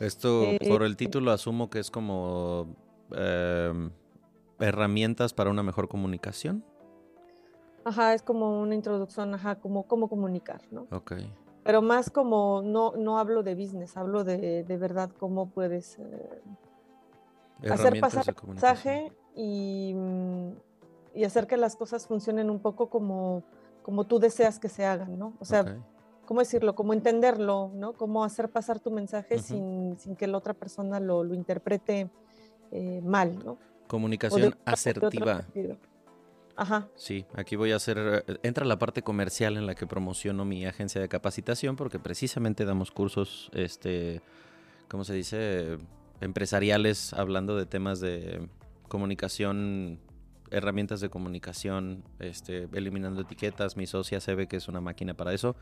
S1: Esto, eh, por el título, asumo que es como herramientas para una mejor comunicación.
S2: Ajá, es como una introducción, ajá, como cómo comunicar, ¿no?
S1: Ok.
S2: Pero más como, no, no hablo de business, hablo de, de verdad cómo puedes eh, hacer pasar el mensaje y, y, hacer que las cosas funcionen un poco como, como tú deseas que se hagan, ¿no? O sea, ¿cómo decirlo? Como entenderlo, ¿no? Cómo hacer pasar tu mensaje sin, sin, que la otra persona lo, lo interprete eh, mal, ¿no?
S1: Comunicación asertiva.
S2: Ajá.
S1: Sí, aquí voy a hacer, eh, entra la parte comercial en la que promociono mi agencia de capacitación porque precisamente damos cursos, este, ¿cómo se dice? Empresariales hablando de temas de comunicación, herramientas de comunicación, este, eliminando etiquetas. Mi socia se ve que es una máquina para eso.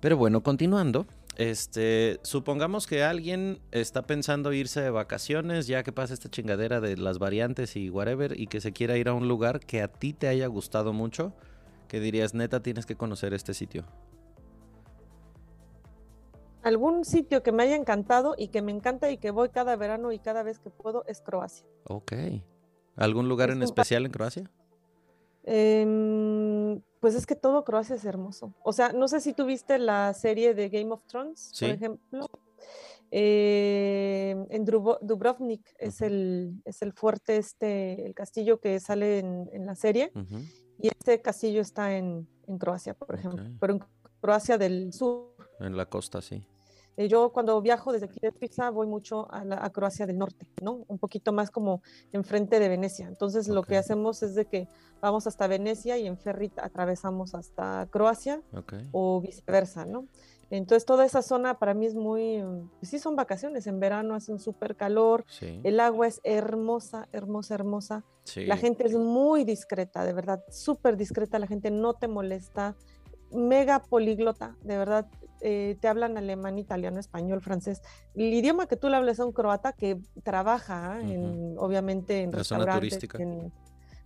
S1: Pero bueno, continuando, este, supongamos que alguien está pensando irse de vacaciones, ya que pasa esta chingadera de las variantes y whatever, y que se quiera ir a un lugar que a ti te haya gustado mucho, que dirías, neta, tienes que conocer este sitio.
S2: Algún sitio que me haya encantado y que me encanta y que voy cada verano y cada vez que puedo es Croacia.
S1: Ok. ¿Algún lugar en especial en Croacia?
S2: Eh, pues es que todo Croacia es hermoso. O sea, no sé si tuviste la serie de Game of Thrones, por ejemplo. Eh, en Dubrovnik es, el, es el fuerte, este, el castillo que sale en, la serie. Y este castillo está en, Croacia, por ejemplo. Pero en Croacia del sur.
S1: En la costa, sí.
S2: Eh, yo cuando viajo desde aquí de Suiza voy mucho a, Croacia del Norte, ¿no? Un poquito más como enfrente de Venecia. Entonces lo que hacemos es de que vamos hasta Venecia y en ferry atravesamos hasta Croacia o viceversa, ¿no? Entonces toda esa zona para mí es muy, pues sí son vacaciones, en verano hace un súper calor, el agua es hermosa, hermosa, hermosa, la gente es muy discreta, de verdad, súper discreta, la gente no te molesta, mega políglota, de verdad, eh, te hablan alemán, italiano, español, francés. El idioma que tú le hables a un croata que trabaja, en, obviamente, en restaurantes, zona turística. en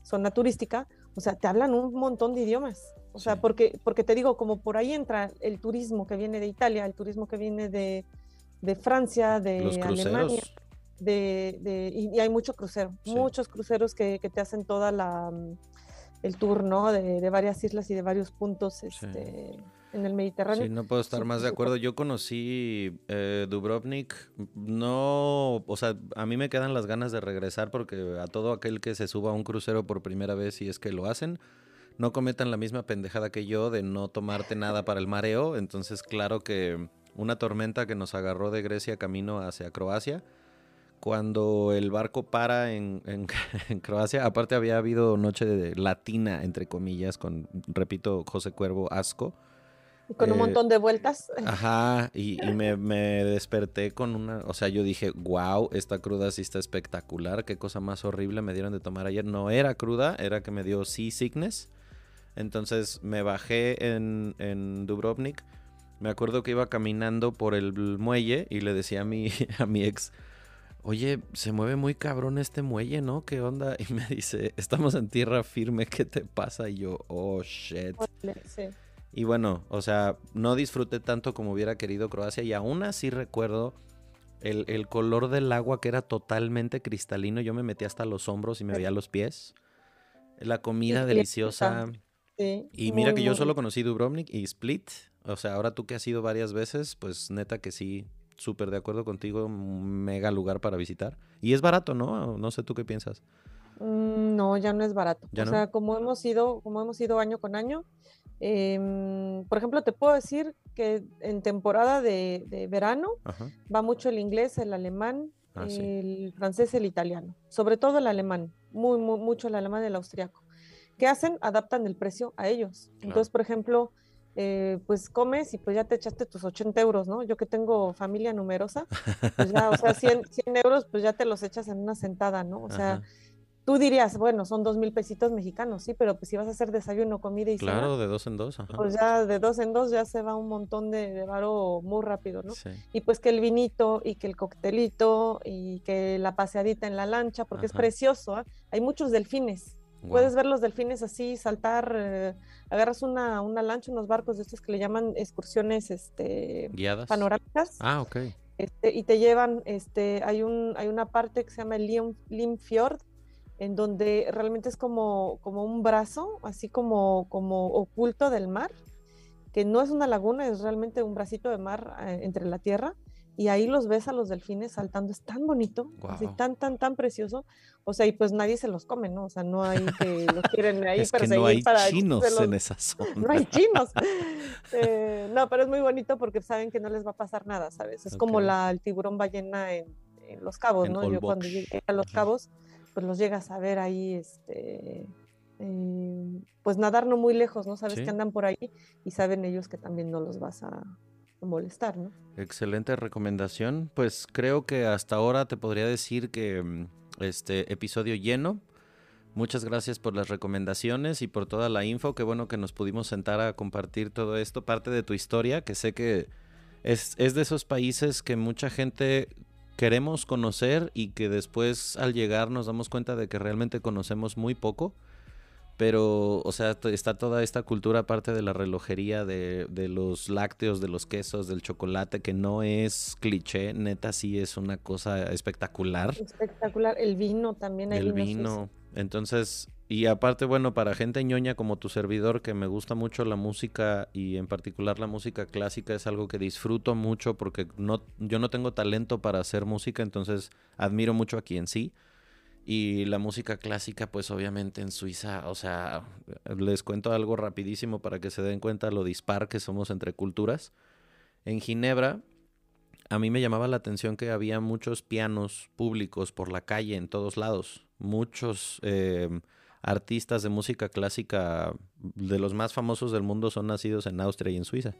S2: zona turística, o sea, te hablan un montón de idiomas. O sea, porque, porque te digo, como por ahí entra el turismo que viene de Italia, el turismo que viene de, de Francia, de Alemania. De, y, hay mucho crucero, muchos cruceros que, que, te hacen toda la el tour, ¿no? De, de, varias islas y de varios puntos. Este, en el Mediterráneo.
S1: Sí, no puedo estar más de acuerdo. Yo conocí eh, Dubrovnik, no, o sea, a mí me quedan las ganas de regresar porque a todo aquel que se suba a un crucero por primera vez, y es que lo hacen, no cometan la misma pendejada que yo de no tomarte nada para el mareo. Entonces, claro que una tormenta que nos agarró de Grecia camino hacia Croacia, cuando el barco para en, en, Croacia, aparte había habido noche de latina, entre comillas, con, repito, José Cuervo Asco
S2: con un eh, montón de vueltas.
S1: Ajá, y, me, desperté con una, o sea, yo dije, wow, esta cruda sí está espectacular, qué cosa más horrible me dieron de tomar ayer. No era cruda, era que me dio sea sickness. Entonces me bajé en, en Dubrovnik. Me acuerdo que iba caminando por el muelle y le decía a mi, a mi ex, oye, se mueve muy cabrón este muelle, ¿no? ¿Qué onda? Y me dice, estamos en tierra firme, ¿qué te pasa? Y yo, oh, shit. Sí. Y bueno, o sea, no disfruté tanto como hubiera querido Croacia y aún así recuerdo El, el color del agua que era totalmente cristalino, yo me metí hasta los hombros y me veía los pies. La comida deliciosa.
S2: Sí,
S1: Y mira que yo solo conocí Dubrovnik y Split. O sea, ahora tú que has ido varias veces, pues neta que sí, súper de acuerdo contigo, un mega lugar para visitar. Y es barato, ¿no? No sé tú qué piensas.
S2: Mm, No, ya no es barato.
S1: ¿Ya
S2: o
S1: no?
S2: sea, como hemos ido, como hemos ido año con año, em, por ejemplo, te puedo decir que en temporada de, de verano
S1: Ajá.
S2: va mucho el inglés, el alemán,
S1: Ah, sí.
S2: el francés, el italiano, sobre todo el alemán, muy, muy, mucho el alemán y el austriaco. ¿Qué hacen? Adaptan el precio a ellos. Entonces, por ejemplo, eh, pues comes y pues ya te echaste tus 80 euros, ¿no? Yo que tengo familia numerosa, pues ya, o sea, 100, 100 euros, pues ya te los echas en una sentada, ¿no? O sea,
S1: Ajá.
S2: tú dirías, bueno, son dos mil pesitos mexicanos, sí, pero pues si vas a hacer desayuno, comida y cena,
S1: Claro, de dos en dos. Ajá.
S2: pues ya de dos en dos ya se va un montón de, de varo muy rápido, ¿no?
S1: Sí.
S2: Y pues que el vinito y que el coctelito y que la paseadita en la lancha, porque es precioso, ¿ah? Hay muchos delfines. Puedes ver los delfines así, saltar, eh, agarras una, una lancha, unos barcos de estos que le llaman excursiones este,
S1: ¿Guiadas?
S2: panorámicas,
S1: Ah, ok.
S2: este, y te llevan, este, hay, un, hay una parte que se llama el Lim, Limfjord, en donde realmente es como, como un brazo, así como, como oculto del mar, que no es una laguna, es realmente un bracito de mar eh, entre la tierra, y ahí los ves a los delfines saltando, es tan bonito, así tan, tan, tan precioso, o sea, y pues nadie se los come, ¿no? O sea, no hay que los quieren ahí
S1: Es que no hay
S2: para
S1: chinos en esa zona.
S2: no hay chinos. Eh, no, pero es muy bonito porque saben que no les va a pasar nada, ¿sabes? Es como la, el tiburón ballena en, en Los Cabos,
S1: En
S2: ¿no? Yo cuando llegué a Los. Cabos, pues los llegas a ver ahí, este, eh, pues nadar no muy lejos, ¿no? Sabes
S1: Sí.
S2: que andan por ahí y saben ellos que también no los vas a molestar, ¿no?
S1: Excelente recomendación. Pues creo que hasta ahora te podría decir que mm, este episodio lleno. Muchas gracias por las recomendaciones y por toda la info. Qué bueno que nos pudimos sentar a compartir todo esto, parte de tu historia, que sé que es, es de esos países que mucha gente queremos conocer y que después al llegar nos damos cuenta de que realmente conocemos muy poco. Pero, o sea, está toda esta cultura aparte de la relojería, de, de los lácteos, de los quesos, del chocolate, que no es cliché, neta sí es una cosa espectacular.
S2: Espectacular. El vino también. hay
S1: El vino. Entonces, y aparte, bueno, para gente ñoña como tu servidor, que me gusta mucho la música y en particular la música clásica, es algo que disfruto mucho porque no, yo no tengo talento para hacer música, entonces admiro mucho a quien sí. Y la música clásica, pues obviamente en Suiza, o sea, les cuento algo rapidísimo para que se den cuenta lo dispar que somos entre culturas. En Ginebra, a mí me llamaba la atención que había muchos pianos públicos por la calle en todos lados. Muchos eh, artistas de música clásica de los más famosos del mundo son nacidos en Austria y en Suiza.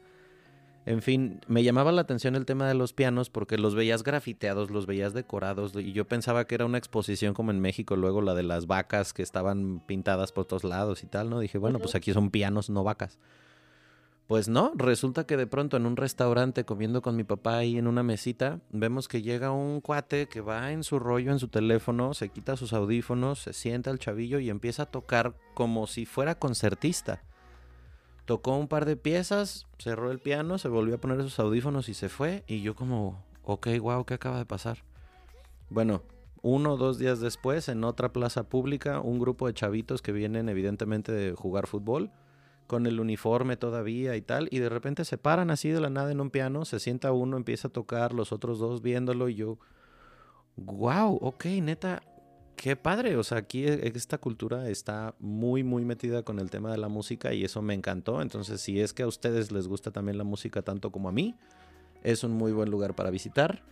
S1: En fin, me llamaba la atención el tema de los pianos porque los veías grafiteados, los veías decorados y yo pensaba que era una exposición como en México, luego la de las vacas que estaban pintadas por todos lados y tal, ¿no? Dije, bueno, pues aquí son pianos, no vacas. Pues no, resulta que de pronto en un restaurante comiendo con mi papá ahí en una mesita, vemos que llega un cuate que va en su rollo en su teléfono, se quita sus audífonos, se sienta el chavillo y empieza a tocar como si fuera concertista. Tocó un par de piezas, cerró el piano, se volvió a poner sus audífonos y se fue. Y yo como, ok, wow, ¿qué acaba de pasar? Bueno, uno o dos días después, en otra plaza pública, un grupo de chavitos que vienen evidentemente de jugar fútbol, con el uniforme todavía y tal, y de repente se paran así de la nada en un piano, se sienta uno, empieza a tocar, los otros dos viéndolo y yo, wow, ok, neta, qué padre, o sea, aquí e- esta cultura está muy, muy metida con el tema de la música y eso me encantó, entonces si es que a ustedes les gusta también la música tanto como a mí, es un muy buen lugar para visitar.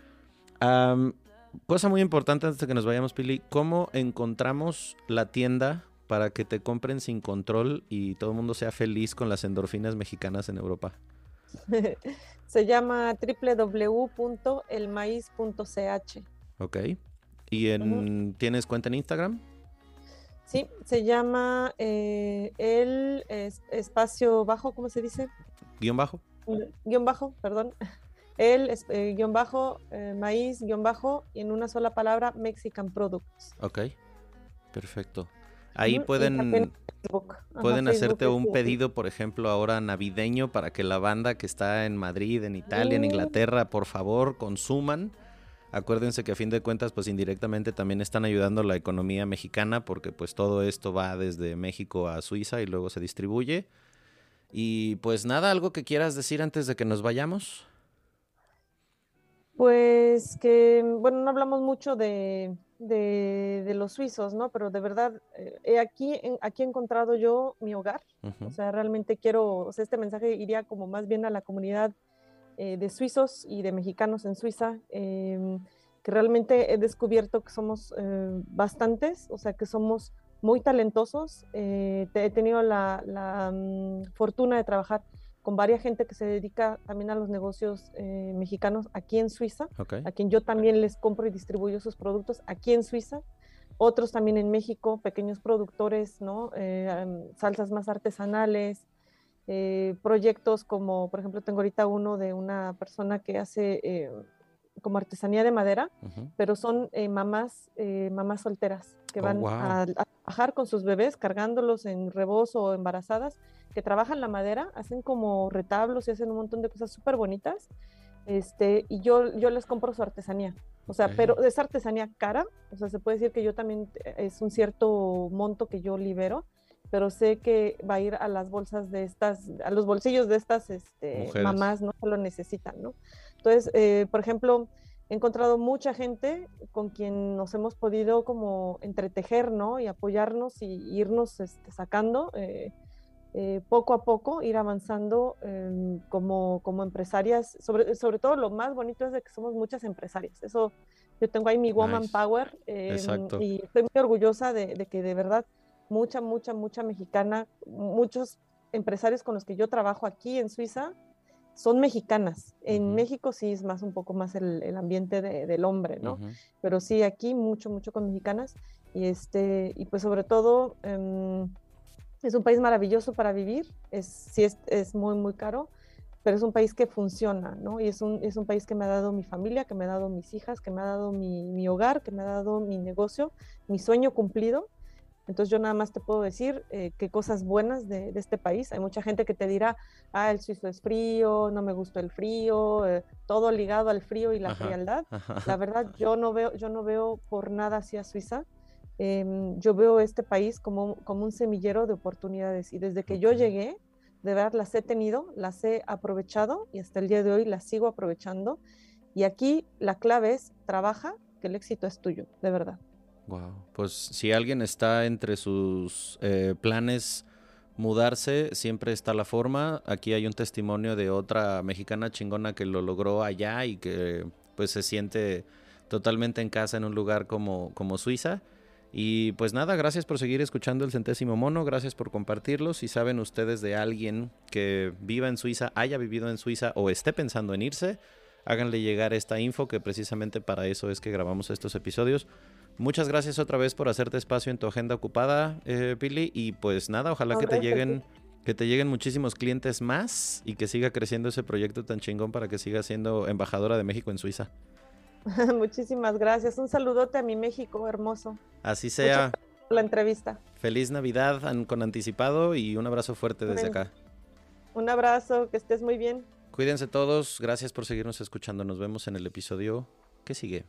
S1: Cosa muy importante antes de que nos vayamos, Pili, ¿cómo encontramos la tienda para que te compren sin control y todo el mundo sea feliz con las endorfinas mexicanas en Europa?
S2: Se llama www.elmaíz.ch.
S1: Ok. ¿Y en, tienes cuenta en Instagram?
S2: Sí, se llama eh, el es- espacio bajo, ¿cómo se dice?
S1: ¿Guión bajo?
S2: Guión bajo, perdón. El eh, guion bajo, eh, maíz, guion bajo, y en una sola palabra, Mexican Products.
S1: Ok. Perfecto. Ahí pueden.
S2: Ajá,
S1: pueden hacerte un pedido, por ejemplo, ahora navideño para que la banda que está en Madrid, en Italia, en. Inglaterra, por favor, consuman Acuérdense que a fin de cuentas, pues indirectamente también están ayudando a la economía mexicana porque pues todo esto va desde México a Suiza y luego se distribuye. Y pues nada, algo que quieras decir antes de que nos vayamos.
S2: Pues que, bueno, no hablamos mucho de, de, los suizos, ¿no? Pero de verdad, eh, aquí, aquí he encontrado yo mi hogar. O sea, realmente quiero, o sea, este mensaje iría como más bien a la comunidad eh, de suizos y de mexicanos en Suiza, em, que realmente he descubierto que somos eh, bastantes, o sea, que somos muy talentosos. he tenido la, la mm, fortuna de trabajar con varias gente que se dedica también a los negocios eh, mexicanos aquí en Suiza, a quien yo también les compro y distribuyo sus productos aquí en Suiza. Otros también en México, pequeños productores, ¿no? Eh, salsas más artesanales, eh, proyectos como, por ejemplo, tengo ahorita uno de una persona que hace como artesanía de madera, pero son mamás, mamás solteras que oh, van a, a, trabajar con sus bebés cargándolos en rebozo o embarazadas que trabajan la madera, hacen como retablos y hacen un montón de cosas súper bonitas. Este, y yo, yo les compro su artesanía. O sea, pero es artesanía cara. O sea, se puede decir que yo también eh, es un cierto monto que yo libero, pero sé que va a ir a las bolsas de estas, a los bolsillos de estas este, mamás, ¿no? Que lo necesitan, ¿no? Entonces, eh, por ejemplo, he encontrado mucha gente con quien nos hemos podido como entretejer, ¿no? Y apoyarnos y irnos este, sacando. Eh, eh, poco a poco ir avanzando em, como, como empresarias. Sobre, sobre todo lo más bonito es de que somos muchas empresarias. Eso, yo tengo ahí mi Woman Power em, y estoy muy orgullosa de, que de verdad mucha, mucha, mucha mexicana, muchos empresarios con los que yo trabajo aquí en Suiza son mexicanas. En México sí es más un poco más el, ambiente del hombre, ¿no? Pero sí, aquí mucho, mucho con mexicanas. Y, este, y pues sobre todo... Em, es un país maravilloso para vivir, es, sí es, es, muy, muy caro, pero es un país que funciona, ¿no? Y es un, es un país que me ha dado mi familia, que me ha dado mis hijas, que me ha dado mi, mi hogar, que me ha dado mi negocio, mi sueño cumplido. Entonces yo nada más te puedo decir eh, qué cosas buenas de, de, este país. Hay mucha gente que te dirá, ah, el suizo es frío, no me gusta el frío, eh, todo ligado al frío y la frialdad. La verdad, yo no veo, yo no veo por nada hacia Suiza. Em, yo veo este país como, como un semillero de oportunidades y desde que yo llegué, de verdad las he tenido, las he aprovechado y hasta el día de hoy las sigo aprovechando. Y aquí la clave es trabaja, que el éxito es tuyo, de verdad.
S1: Wow, pues si alguien está entre sus eh, planes mudarse, siempre está la forma. Aquí hay un testimonio de otra mexicana chingona que lo logró allá y que pues se siente totalmente en casa en un lugar como, como Suiza. Y pues nada, gracias por seguir escuchando el centésimo mono, gracias por compartirlo. Si saben ustedes de alguien que viva en Suiza, haya vivido en Suiza o esté pensando en irse, háganle llegar esta info que precisamente para eso es que grabamos estos episodios. Muchas gracias otra vez por hacerte espacio en tu agenda ocupada, eh, Pili. Y pues nada, ojalá que te lleguen, que te lleguen muchísimos clientes más y que siga creciendo ese proyecto tan chingón para que siga siendo embajadora de México en Suiza.
S2: Muchísimas gracias. Un saludote a mi México hermoso.
S1: Así sea.
S2: la entrevista.
S1: Feliz Navidad con anticipado y un abrazo fuerte desde acá.
S2: Un abrazo, que estés muy bien.
S1: Cuídense todos, gracias por seguirnos escuchando. Nos vemos en el episodio que sigue.